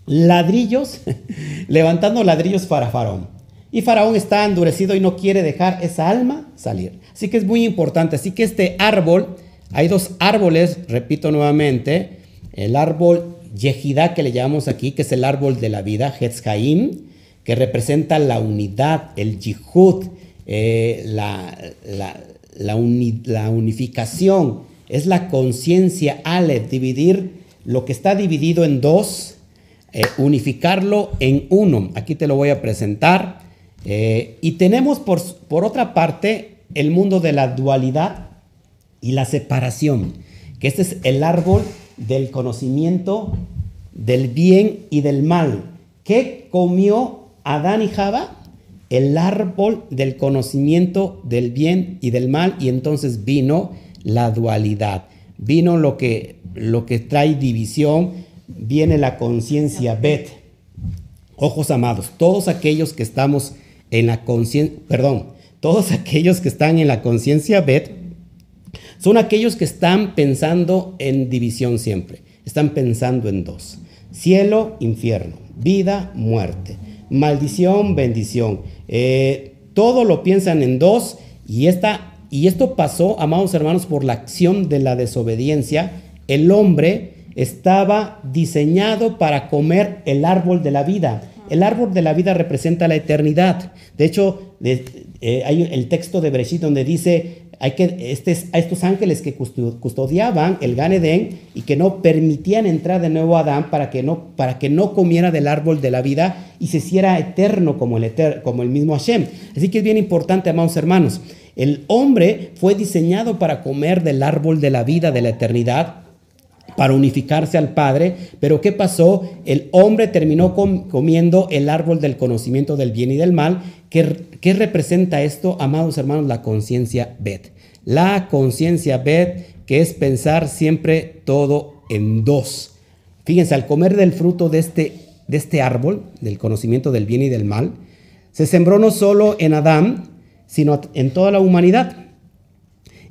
ladrillos, <laughs> levantando ladrillos para Faraón. Y Faraón está endurecido y no quiere dejar esa alma salir. Así que es muy importante. Así que este árbol, hay dos árboles, repito nuevamente, el árbol Yehidá que le llamamos aquí, que es el árbol de la vida, Hetzhaim, que representa la unidad, el yihud, eh, la, la- la uni- la unificación, es la conciencia Aleph, dividir lo que está dividido en dos, eh, unificarlo en uno. Aquí te lo voy a presentar. Eh, y tenemos por, por otra parte el mundo de la dualidad y la separación, que este es el árbol del conocimiento del bien y del mal. ¿Qué comió Adán y Java? El árbol del conocimiento del bien y del mal y entonces vino la dualidad. Vino lo que, lo que trae división, viene la conciencia Bet. Ojos amados, todos aquellos que estamos en la conciencia, perdón, todos aquellos que están en la conciencia Bet, son aquellos que están pensando en división siempre. Están pensando en dos. Cielo, infierno. Vida, muerte. Maldición, bendición. Eh, todo lo piensan en dos. Y, esta, y esto pasó, amados hermanos, por la acción de la desobediencia. El hombre estaba diseñado para comer el árbol de la vida. El árbol de la vida representa la eternidad. De hecho, eh, hay el texto de Bereshit donde dice hay que este, a estos ángeles que custo- custodiaban el Gan Edén y que no permitían entrar de nuevo a Adán para que no para que no comiera del árbol de la vida y se hiciera eterno como el como el mismo Hashem. Así que es bien importante, amados hermanos. El hombre fue diseñado para comer del árbol de la vida, de la eternidad, para unificarse al Padre, pero ¿qué pasó? El hombre terminó com- comiendo el árbol del conocimiento del bien y del mal. ¿Qué, qué representa esto, amados hermanos? La conciencia Bet. La conciencia Bet, que es pensar siempre todo en dos. Fíjense, al comer del fruto de este, de este árbol, del conocimiento del bien y del mal, se sembró no solo en Adán, sino en toda la humanidad.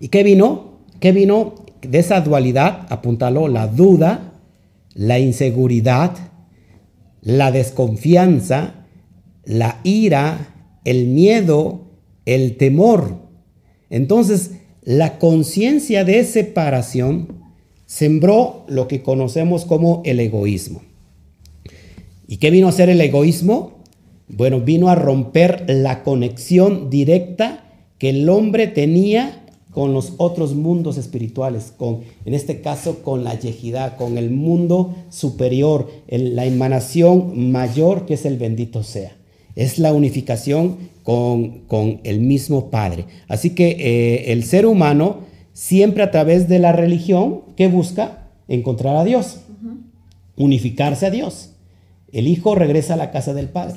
¿Y qué vino? ¿Qué vino de esa dualidad? Apúntalo, la duda, la inseguridad, la desconfianza, la ira, el miedo, el temor. Entonces, la conciencia de separación sembró lo que conocemos como el egoísmo. ¿Y qué vino a ser el egoísmo? Bueno, vino a romper la conexión directa que el hombre tenía con los otros mundos espirituales, con, en este caso con la yejidá, con el mundo superior, el- la emanación mayor que es el bendito sea. Es la unificación con, con el mismo Padre. Así que eh, el ser humano siempre a través de la religión, ¿qué busca? Encontrar a Dios, unificarse a Dios. El hijo regresa a la casa del padre.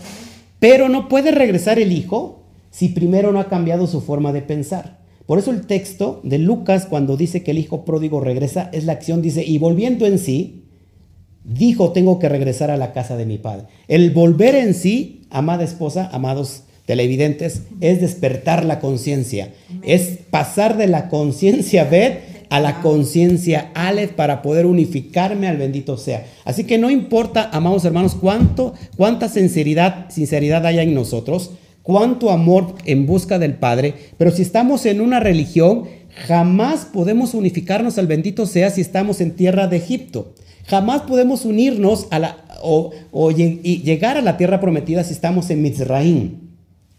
Pero no puede regresar el hijo si primero no ha cambiado su forma de pensar. Por eso el texto de Lucas, cuando dice que el hijo pródigo regresa, es la acción, dice, y volviendo en sí, dijo, tengo que regresar a la casa de mi padre. El volver en sí, amada esposa, amados televidentes, es despertar la conciencia, es pasar de la conciencia Bet a la conciencia Aleph para poder unificarme al bendito sea. Así que no importa, amados hermanos, cuánto, cuánta sinceridad, sinceridad haya en nosotros, cuánto amor en busca del Padre, pero si estamos en una religión, jamás podemos unificarnos al bendito sea si estamos en tierra de Egipto. Jamás podemos unirnos a la, o, y llegar a la tierra prometida si estamos en Mizraim.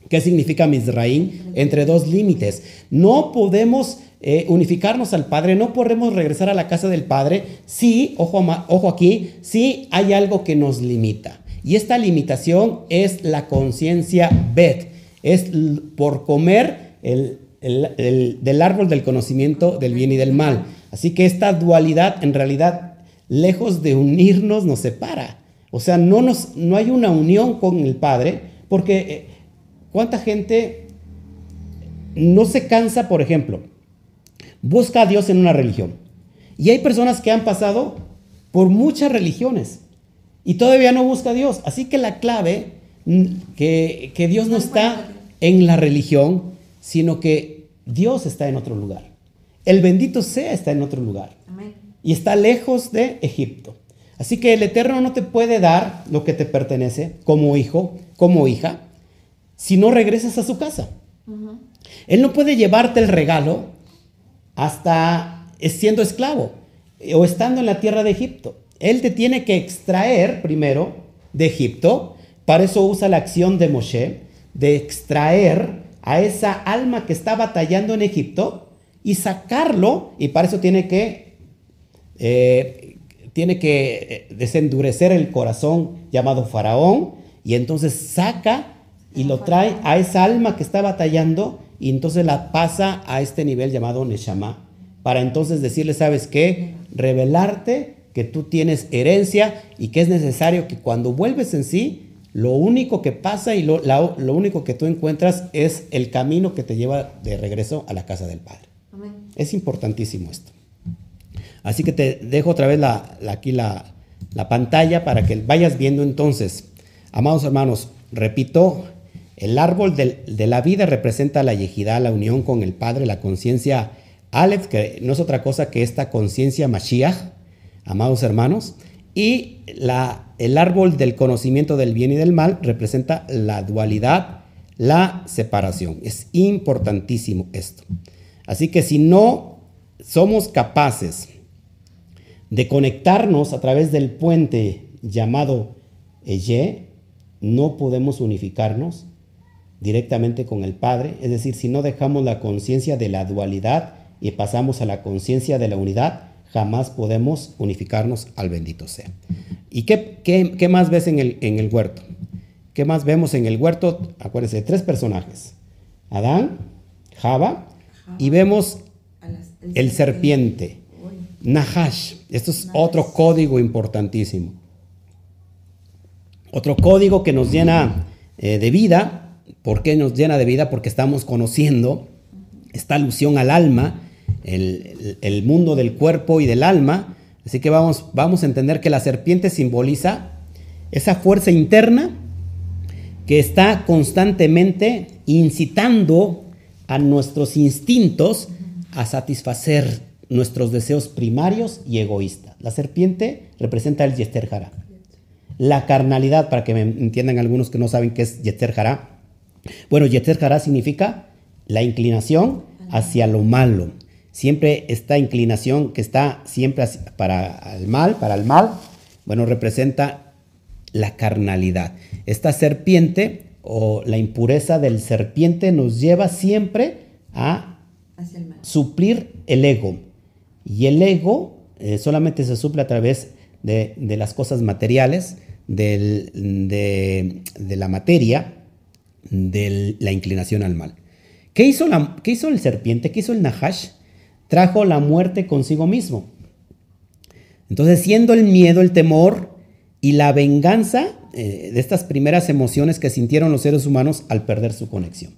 ¿Qué significa Mizraim? Entre dos límites. No podemos eh, unificarnos al Padre, no podemos regresar a la casa del Padre si, ojo, ojo aquí, si hay algo que nos limita. Y esta limitación es la conciencia Bet, es por comer el- el- del árbol del conocimiento del bien y del mal. Así que esta dualidad en realidad, lejos de unirnos, nos separa. O sea, no, nos, no hay una unión con el Padre, porque eh, ¿cuánta gente no se cansa, por ejemplo, busca a Dios en una religión? Y hay personas que han pasado por muchas religiones y todavía no busca a Dios. Así que la clave, que, que Dios no está en la religión, sino que Dios está en otro lugar. El bendito sea está en otro lugar Amén. y está lejos de Egipto. Así que el Eterno no te puede dar lo que te pertenece como hijo, como hija, si no regresas a su casa. Él no puede llevarte el regalo hasta siendo esclavo eh, o estando en la tierra de Egipto. Él te tiene que extraer primero de Egipto. Para eso usa la acción de Moshe, de extraer a esa alma que está batallando en Egipto y sacarlo. Y para eso tiene que, eh, tiene que eh, desendurecer el corazón llamado Faraón. Y entonces saca y lo trae a esa alma que está batallando y entonces la pasa a este nivel llamado Neshama, para entonces decirle, ¿sabes qué? Revelarte que tú tienes herencia y que es necesario que cuando vuelves en sí, lo único que pasa y lo, la- lo único que tú encuentras es el camino que te lleva de regreso a la casa del Padre. Amén. Es importantísimo esto. Así que te dejo otra vez la, la- aquí la, la pantalla para que vayas viendo entonces. Amados hermanos, repito, el árbol del- de la vida representa la yejidá, la unión con el Padre, la conciencia Aleph, que no es otra cosa que esta conciencia Mashiach, amados hermanos. Y el árbol del conocimiento del bien y del mal representa la dualidad, la separación. Es importantísimo esto. Así que si no somos capaces de conectarnos a través del puente llamado Eye, no podemos unificarnos directamente con el Padre. Es decir, si no dejamos la conciencia de la dualidad y pasamos a la conciencia de la unidad, jamás podemos unificarnos al bendito sea. ¿Y qué, qué- qué más ves en el, en el huerto? ¿Qué más vemos en el huerto? Acuérdense, tres personajes. Adán, Java, y vemos el serpiente. Nahash. Esto es otro código importantísimo. Otro código que nos llena eh, de vida. ¿Por qué nos llena de vida? Porque estamos conociendo esta alusión al alma, el, mundo del cuerpo y del alma. Así que vamos, vamos a entender que la serpiente simboliza esa fuerza interna que está constantemente incitando a nuestros instintos a satisfacer nuestros deseos primarios y egoístas. La serpiente representa el Yester Hara. La carnalidad, para que me entiendan algunos que no saben qué es Yetzer Hara. Bueno, Yetzer Hara significa la inclinación hacia lo malo. Siempre esta inclinación que está siempre para el mal, para el mal, bueno, representa la carnalidad. Esta serpiente o la impureza del serpiente nos lleva siempre a el suplir el ego. Y el ego eh, solamente se suple a través de, de las cosas materiales, del- de, de la materia, de la inclinación al mal. ¿Qué hizo, la- qué hizo el serpiente? ¿Qué hizo el Nahash? Trajo la muerte consigo mismo. Entonces, siendo el miedo, el temor y la venganza eh, de estas primeras emociones que sintieron los seres humanos al perder su conexión.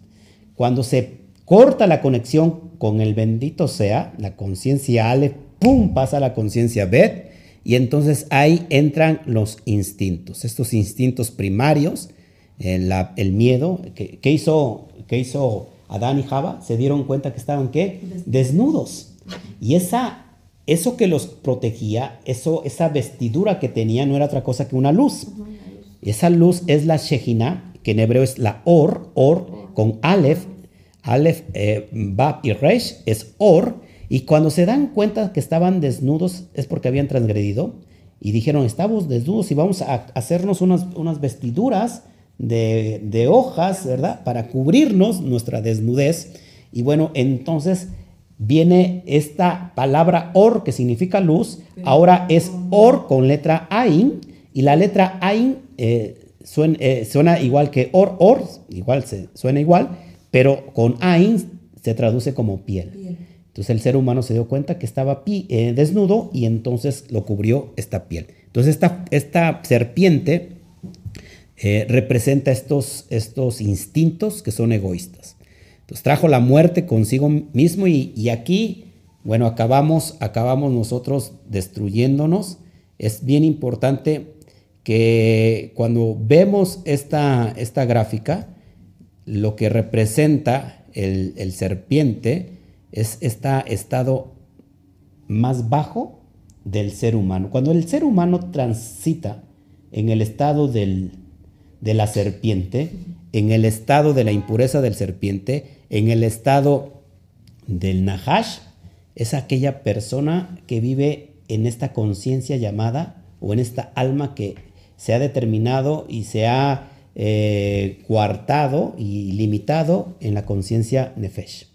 Cuando se corta la conexión con el bendito sea, la conciencia Ale, ¡pum! pasa a la conciencia Bet, y entonces ahí entran los instintos, estos instintos primarios, eh, la- el miedo, que, que hizo, que hizo Adán y Java, se dieron cuenta que estaban ¿qué? Desnudos. Y esa, eso que los protegía, eso, esa vestidura que tenía no era otra cosa que una luz. Esa luz es la Shejina, que en hebreo es la Or, Or con Aleph, Aleph, eh, Bab y Resh es Or, y cuando se dan cuenta que estaban desnudos es porque habían transgredido, y dijeron, estamos desnudos y vamos a hacernos unas, unas vestiduras de, de, hojas, ¿verdad? Para cubrirnos nuestra desnudez. Y bueno, entonces viene esta palabra or, que significa luz, ahora es or con letra Ain, y la letra Ain eh, eh, suena, igual que or, or, igual se, suena igual, pero con Ain se traduce como piel. Entonces el ser humano se dio cuenta que estaba eh, desnudo y entonces lo cubrió esta piel. Entonces esta, esta serpiente representa estos, estos instintos que son egoístas. Entonces trajo la muerte consigo mismo y, aquí, bueno, acabamos, acabamos nosotros destruyéndonos. Es bien importante que cuando vemos esta, esta gráfica, lo que representa el, el serpiente es este estado más bajo del ser humano. Cuando el ser humano transita en el estado del, de la serpiente, en el estado de la impureza del serpiente, en el estado del Nahash, es aquella persona que vive en esta conciencia llamada o en esta alma que se ha determinado y se ha eh, coartado y limitado en la conciencia Nefesh.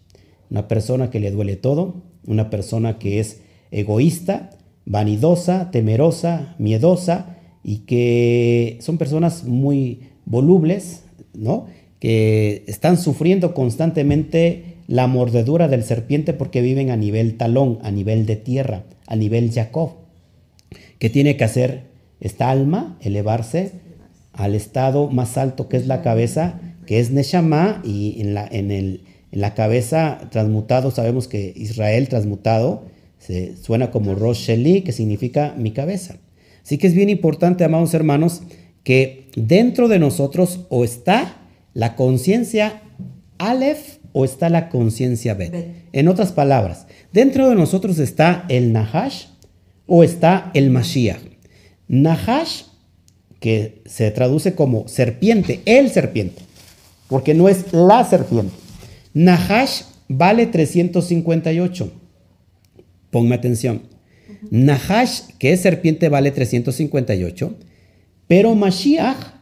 Una persona que le duele todo, una persona que es egoísta, vanidosa, temerosa, miedosa y que son personas muy volubles, ¿no? que están sufriendo constantemente la mordedura del serpiente porque viven a nivel talón, a nivel de tierra, a nivel Jacob. ¿Qué tiene que hacer esta alma? Elevarse al estado más alto que es la cabeza, que es Neshama, y en la, en el, en la cabeza transmutado, sabemos que Israel transmutado se, suena como Rosh Sheli, que significa mi cabeza. Así que es bien importante, amados hermanos, que dentro de nosotros o está la conciencia Aleph o está la conciencia Bet. En otras palabras, dentro de nosotros está el Nahash o está el Mashiach. Nahash, que se traduce como serpiente, el serpiente, porque no es la serpiente. Nahash vale 358. Ponme atención. Nahash, que es serpiente, vale 358, pero Mashiach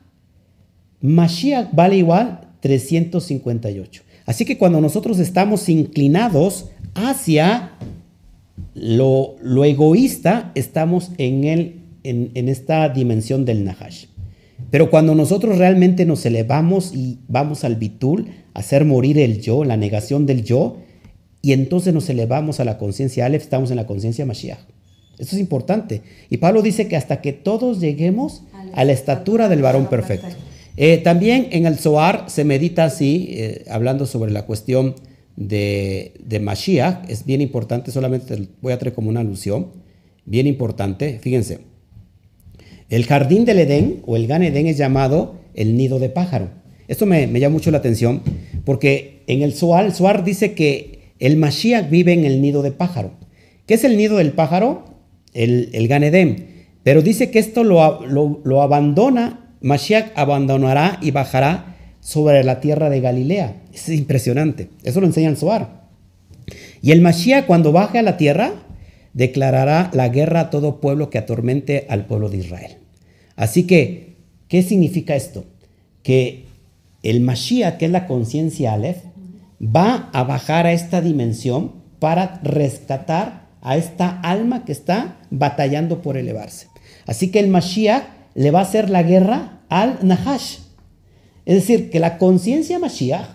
Mashiach vale igual 358. Así que cuando nosotros estamos inclinados hacia lo, egoísta, estamos en, el, en, esta dimensión del Nahash. Pero cuando nosotros realmente nos elevamos y vamos al bitul, hacer morir el yo, la negación del yo, y entonces nos elevamos a la conciencia Aleph, estamos en la conciencia Mashiach. Esto es importante. Y Pablo dice que hasta que todos lleguemos a la estatura del varón perfecto. Eh, también en el Zohar se medita así, eh, hablando sobre la cuestión de, de Mashiach, es bien importante, solamente voy a traer como una alusión, bien importante, fíjense, el jardín del Edén o el Gan Edén es llamado el nido de pájaro. Esto me, llama mucho la atención porque en el Zohar, el Zohar dice que el Mashiach vive en el nido de pájaro. ¿Qué es el nido del pájaro? El, el Gan Edén. Pero dice que esto lo, lo, lo abandona Mashiach abandonará y bajará sobre la tierra de Galilea. Es impresionante. Eso lo enseña el Zohar. Y el Mashiach cuando baje a la tierra declarará la guerra a todo pueblo que atormente al pueblo de Israel. Así que, ¿qué significa esto? Que el Mashiach, que es la conciencia Aleph, va a bajar a esta dimensión para rescatar a esta alma que está batallando por elevarse. Así que el Mashiach le va a hacer la guerra al Nahash. Es decir, que la conciencia Mashiach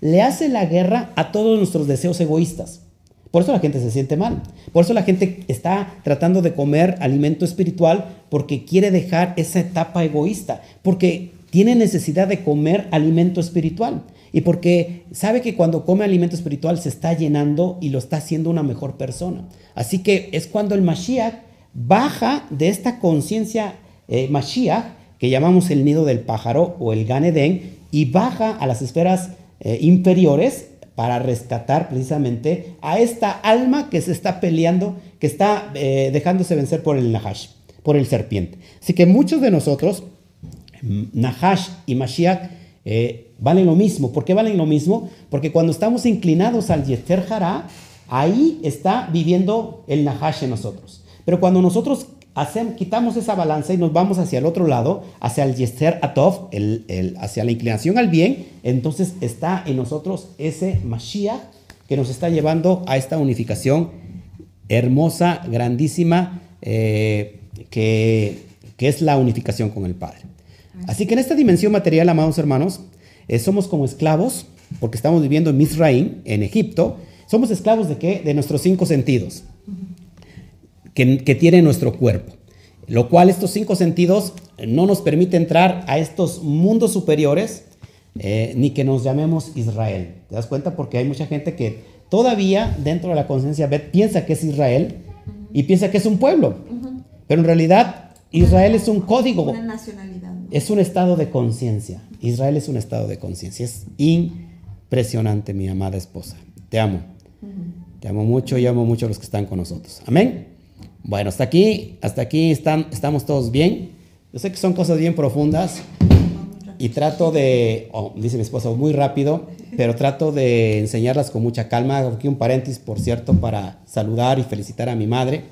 le hace la guerra a todos nuestros deseos egoístas. Por eso la gente se siente mal. Por eso la gente está tratando de comer alimento espiritual porque quiere dejar esa etapa egoísta. Porque tiene necesidad de comer alimento espiritual. Y porque sabe que cuando come alimento espiritual se está llenando y lo está haciendo una mejor persona. Así que es cuando el Mashiach baja de esta conciencia eh, Mashiach, que llamamos el nido del pájaro o el Ganedén, y baja a las esferas eh, inferiores para rescatar precisamente a esta alma que se está peleando, que está eh, dejándose vencer por el Nahash, por el serpiente. Así que muchos de nosotros, Nahash y Mashiach, valen lo mismo. ¿Por qué valen lo mismo? Porque cuando estamos inclinados al Yeter Hará, ahí está viviendo el Nahash en nosotros. Pero cuando nosotros hacemos, quitamos esa balanza y nos vamos hacia el otro lado, hacia el Yester Atov, el, hacia la inclinación al bien, entonces está en nosotros ese Mashiach que nos está llevando a esta unificación hermosa, grandísima, eh, que es la unificación con el Padre. Así que en esta dimensión material, amados hermanos, eh, somos como esclavos, porque estamos viviendo en Misraim, en Egipto. ¿Somos esclavos de qué? De nuestros cinco sentidos que, que tiene nuestro cuerpo. Lo cual estos cinco sentidos no nos permite entrar a estos mundos superiores, eh, ni que nos llamemos Israel. ¿Te das cuenta? Porque hay mucha gente que todavía dentro de la conciencia piensa que es Israel y piensa que es un pueblo. Pero en realidad Israel es un código, Una nacionalidad. Es un estado de conciencia. Israel es un estado de conciencia. Es impresionante, mi amada esposa. Te amo. Te amo mucho y amo mucho a los que están con nosotros. Amén. Bueno, hasta aquí, hasta aquí están, estamos todos bien. Yo sé que son cosas bien profundas y trato de, oh, dice mi esposa, muy rápido, pero trato de enseñarlas con mucha calma. Aquí un paréntesis, por cierto, para saludar y felicitar a mi madre,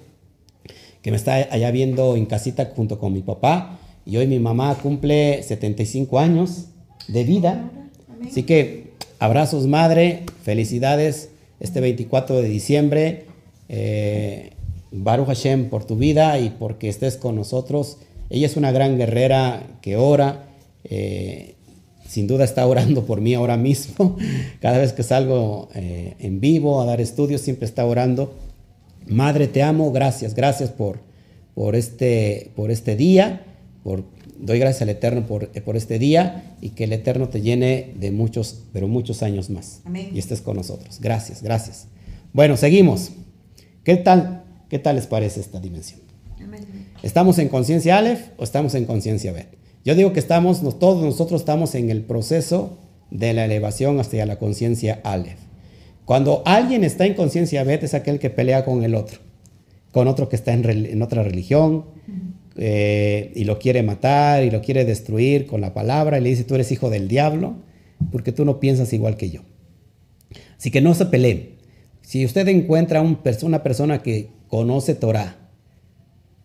que me está allá viendo en casita junto con mi papá. Y hoy mi mamá cumple 75 años de vida. Así que abrazos, madre, felicidades este 24 de diciembre. Eh, Baruch Hashem por tu vida y porque estés con nosotros. Ella es una gran guerrera que ora. eh, sin duda está orando por mí ahora mismo. <laughs> Cada vez que salgo eh, en vivo a dar estudios, siempre está orando. Madre, te amo, gracias, gracias por, por, este, por este día. Por, doy gracias al Eterno por, por este día y que el Eterno te llene de muchos, pero muchos años más. Amén. Y estés con nosotros. Gracias, gracias. Bueno, seguimos. ¿Qué tal? ¿Qué tal les parece esta dimensión? Amén. ¿Estamos en conciencia Aleph o estamos en conciencia Bet? Yo digo que estamos, todos nosotros estamos en el proceso de la elevación hacia la conciencia Aleph. Cuando alguien está en conciencia Bet es aquel que pelea con el otro, con otro que está en otra religión eh, y lo quiere matar y lo quiere destruir con la palabra y le dice tú eres hijo del diablo porque tú no piensas igual que yo. Así que no se peleen. Si usted encuentra un una persona que conoce Torah,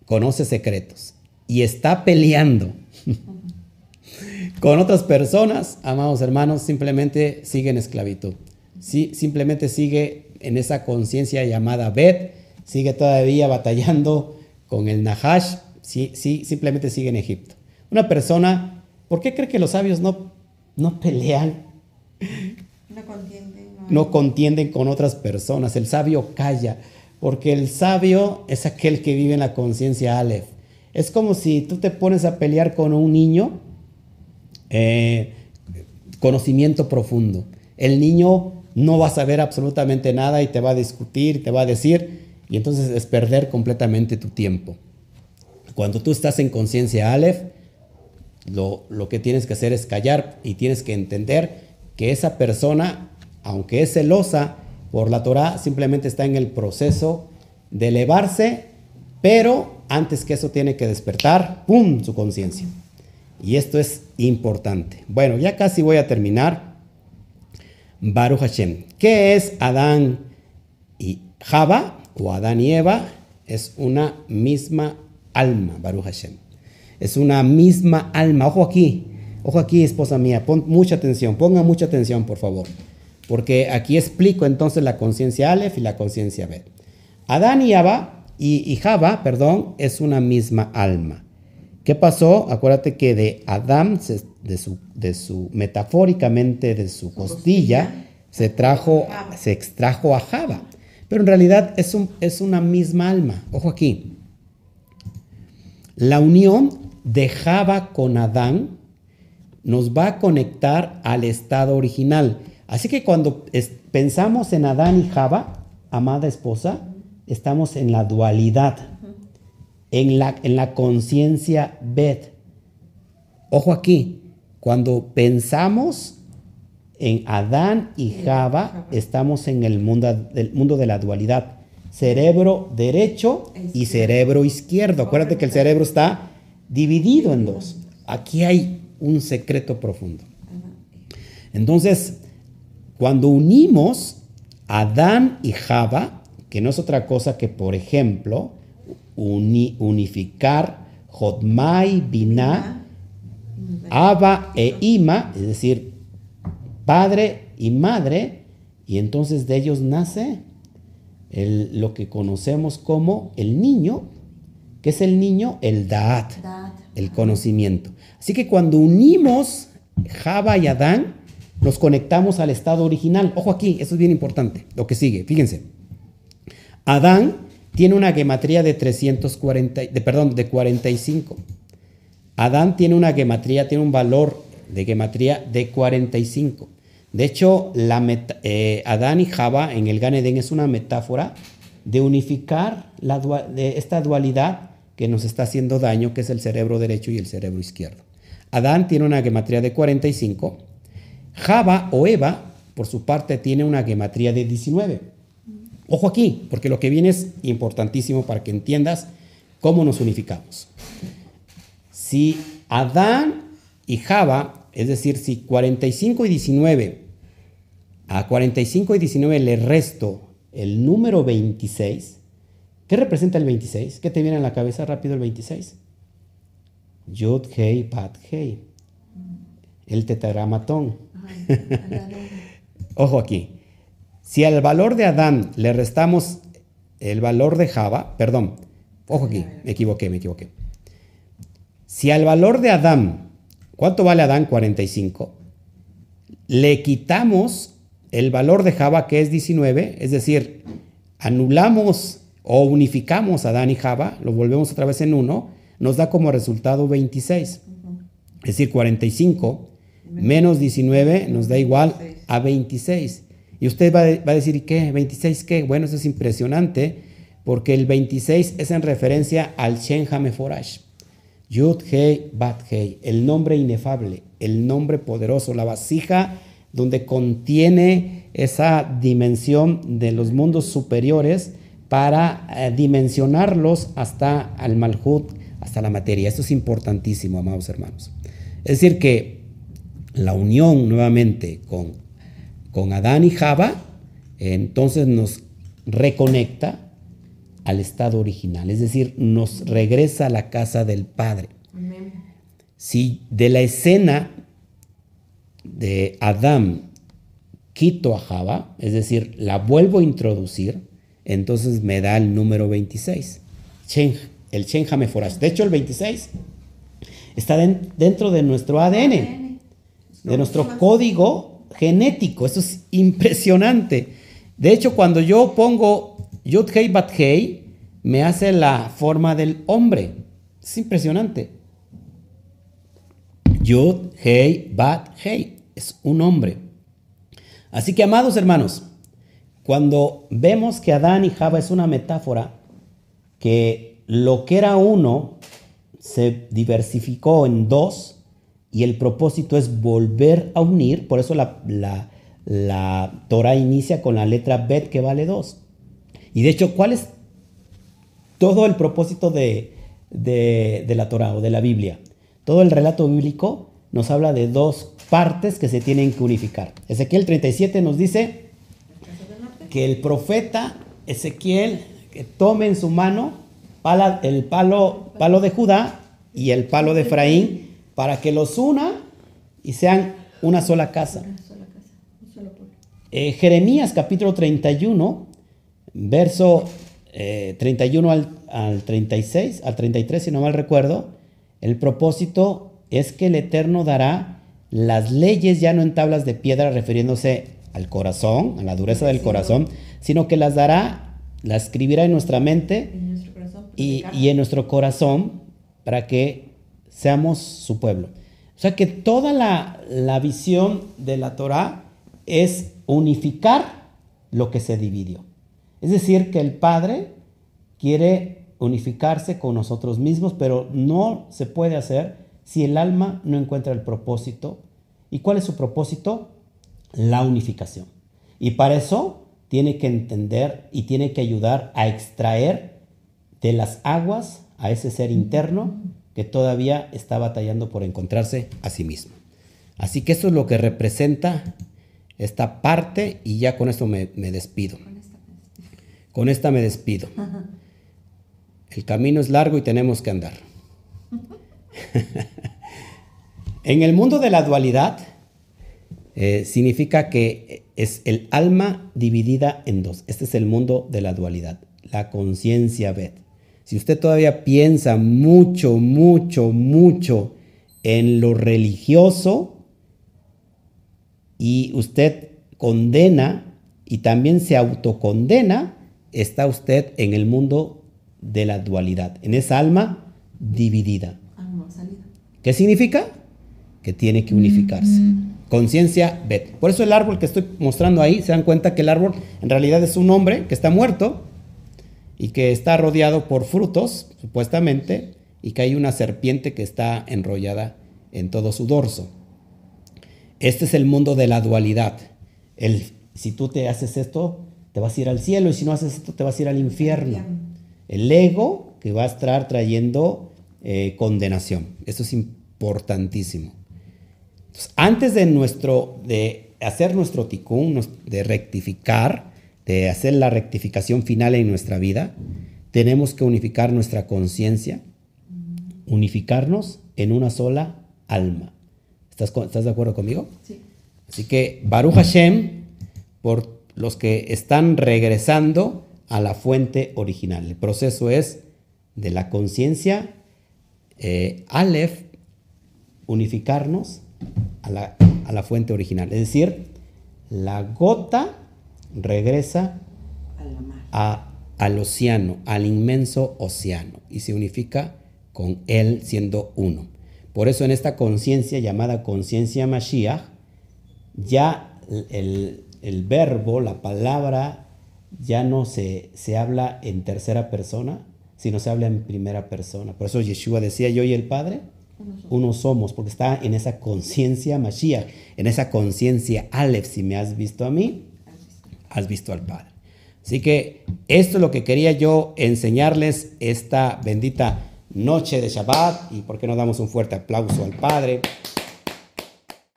conoce secretos y está peleando <laughs> con otras personas, amados hermanos, simplemente sigue en esclavitud. Sí, simplemente sigue en esa conciencia llamada Bet, sigue todavía batallando con el Nahash, sí, sí, simplemente sigue en Egipto. Una persona, ¿por qué cree que los sabios no, no pelean No contienden. No, no contienden con otras personas. El sabio calla, porque el sabio es aquel que vive en la conciencia Aleph. Es como si tú te pones a pelear con un niño, eh, conocimiento profundo. El niño no va a saber absolutamente nada y te va a discutir, te va a decir, y entonces es perder completamente tu tiempo. Cuando tú estás en conciencia Aleph, lo, lo que tienes que hacer es callar y tienes que entender que esa persona, aunque es celosa por la Torah, simplemente está en el proceso de elevarse, pero antes que eso tiene que despertar, ¡pum!, su conciencia. Y esto es importante. Bueno, ya casi voy a terminar. Baruch Hashem. ¿Qué es Adán y Java o Adán y Eva? Es una misma alma, Baruch Hashem. Es una misma alma. Ojo aquí, ojo aquí, esposa mía, pon mucha atención, ponga mucha atención, por favor. Porque aquí explico entonces la conciencia Aleph y la conciencia Bet. Adán y Eva, y, Java, perdón, es una misma alma. ¿Qué pasó? Acuérdate que de Adán, de su, de su metafóricamente de su costilla, se trajo, se extrajo a Java. Pero en realidad es, un, es una misma alma. Ojo aquí. La unión de Java con Adán nos va a conectar al estado original. Así que cuando pensamos en Adán y Java, amada esposa, estamos en la dualidad, en la, en la conciencia Bet. Ojo aquí, cuando pensamos en Adán y Java, estamos en el mundo, del mundo de la dualidad. Cerebro derecho y cerebro izquierdo. Acuérdate que el cerebro está dividido en dos. Aquí hay un secreto profundo. Entonces, cuando unimos Adán y Java, que no es otra cosa que, por ejemplo, uni- unificar Jotmai, Binah, Abba e Ima, es decir, padre y madre, y entonces de ellos nace el- lo que conocemos como el niño, que es el niño, el Daat, el conocimiento. Así que cuando unimos Java y Adán, nos conectamos al estado original. Ojo aquí, eso es bien importante, lo que sigue, fíjense. Adán tiene una gematría de 340, de, perdón, de 45. Adán tiene una gematría, tiene un valor de gematría de 45. De hecho, eh, Adán y Java en el Gan Eden es una metáfora de unificar esta dualidad que nos está haciendo daño, que es el cerebro derecho y el cerebro izquierdo. Adán tiene una gematría de 45. Java o Eva, por su parte, tiene una gematría de 19. Ojo aquí, porque lo que viene es importantísimo para que entiendas cómo nos unificamos. Si Adán y Java, es decir, si 45 y 19, a 45 y 19 le resto el número 26, ¿qué representa el 26? ¿Qué te viene a la cabeza rápido el 26? Yud, Hei, Pat, Hei. El tetragramatón. <laughs> Ojo aquí. Si al valor de Adán le restamos el valor de Java, perdón, ojo aquí, me equivoqué, me equivoqué. Si al valor de Adán, ¿cuánto vale Adán? 45. Le quitamos el valor de Java, que es 19, es decir, anulamos o unificamos Adán y Java, lo volvemos otra vez en 1, nos da como resultado 26. Es decir, 45 menos 19 nos da igual a 26. Y usted va, a- va a decir, ¿y qué? ¿26 qué? Bueno, eso es impresionante porque el 26 es en referencia al Shen Hameforash. Yud Hei Bat Hei, el nombre inefable, el nombre poderoso, la vasija donde contiene esa dimensión de los mundos superiores para eh, dimensionarlos hasta al Malhut, hasta la materia. Esto es importantísimo, amados hermanos. Es decir, que la unión nuevamente con, con Adán y Java, entonces nos reconecta al estado original, es decir, nos regresa a la casa del Padre. Amén. Si de la escena de Adán quito a Java, es decir, la vuelvo a introducir, entonces me da el número 26, Chen- el Chen Hameforash. De hecho, el 26 está den- dentro de nuestro ADN de nuestro código genético. Eso es impresionante. De hecho, cuando yo pongo Yud Hei Bat Hei, me hace la forma del hombre. Es impresionante. Yud Hei Bat Hei es un hombre. Así que, amados hermanos, cuando vemos que Adán y Java es una metáfora, que lo que era uno se diversificó en dos y el propósito es volver a unir, por eso la, la, la Torah inicia con la letra Bet que vale dos. Y de hecho, ¿cuál es todo el propósito de, de, de la Torah o de la Biblia? Todo el relato bíblico nos habla de dos partes que se tienen que unificar. Ezequiel 37 nos dice que el profeta Ezequiel que tome en su mano pala- el palo, palo de Judá y el palo de Efraín para que los una y sean una sola casa. Eh, Jeremías capítulo 31, verso eh, 31 al, al 36, al 33, si no mal recuerdo, el propósito es que el Eterno dará las leyes ya no en tablas de piedra refiriéndose al corazón, a la dureza del corazón, sino que las dará, las escribirá en nuestra mente En nuestro corazón. y, purificar. y en nuestro corazón para que seamos su pueblo. O sea que toda la, la visión de la Torah es unificar lo que se dividió. Es decir, que el Padre quiere unificarse con nosotros mismos, pero no se puede hacer si el alma no encuentra el propósito. ¿Y cuál es su propósito? La unificación. Y para eso tiene que entender y tiene que ayudar a extraer de las aguas a ese ser interno que todavía está batallando por encontrarse a sí mismo. Así que eso es lo que representa esta parte y ya con esto me, me despido. Con esta vez. Con esta me despido. El camino es largo y tenemos que andar. <laughs> en el mundo de la dualidad, eh, significa que es el alma dividida en dos. Este es el mundo de la dualidad, la conciencia Bet. Si usted todavía piensa mucho, mucho, mucho en lo religioso y usted condena y también se autocondena, está usted en el mundo de la dualidad, en esa alma dividida. ¿Qué significa? Que tiene que unificarse. Conciencia Bet. Por eso el árbol que estoy mostrando ahí, se dan cuenta que el árbol en realidad es un hombre que está muerto y que está rodeado por frutos, supuestamente, y que hay una serpiente que está enrollada en todo su dorso. Este es el mundo de la dualidad. El, si tú te haces esto, te vas a ir al cielo y si no haces esto, te vas a ir al infierno. El ego que va a estar trayendo eh, condenación. Esto es importantísimo antes de, nuestro, de hacer nuestro ticún, de rectificar, de hacer la rectificación final en nuestra vida, tenemos que unificar nuestra conciencia, unificarnos en una sola alma. ¿Estás, ¿Estás, de acuerdo conmigo? Sí. Así que Baruch Hashem, por los que están regresando a la fuente original. El proceso es de la conciencia, eh, Aleph, unificarnos a la, fuente original. Es decir, la gota regresa al océano, al inmenso océano, y se unifica con él siendo uno. Por eso en esta conciencia llamada conciencia Mashiach, ya el, verbo, la palabra, ya no se, se habla en tercera persona, sino se habla en primera persona. Por eso Yeshua decía, yo y el Padre uno somos, porque está en esa conciencia Mashiach, en esa conciencia Aleph. Si me has visto a mí, has visto al Padre. Así que esto es lo que quería yo enseñarles esta bendita noche de Shabbat. Y por qué no damos un fuerte aplauso al Padre.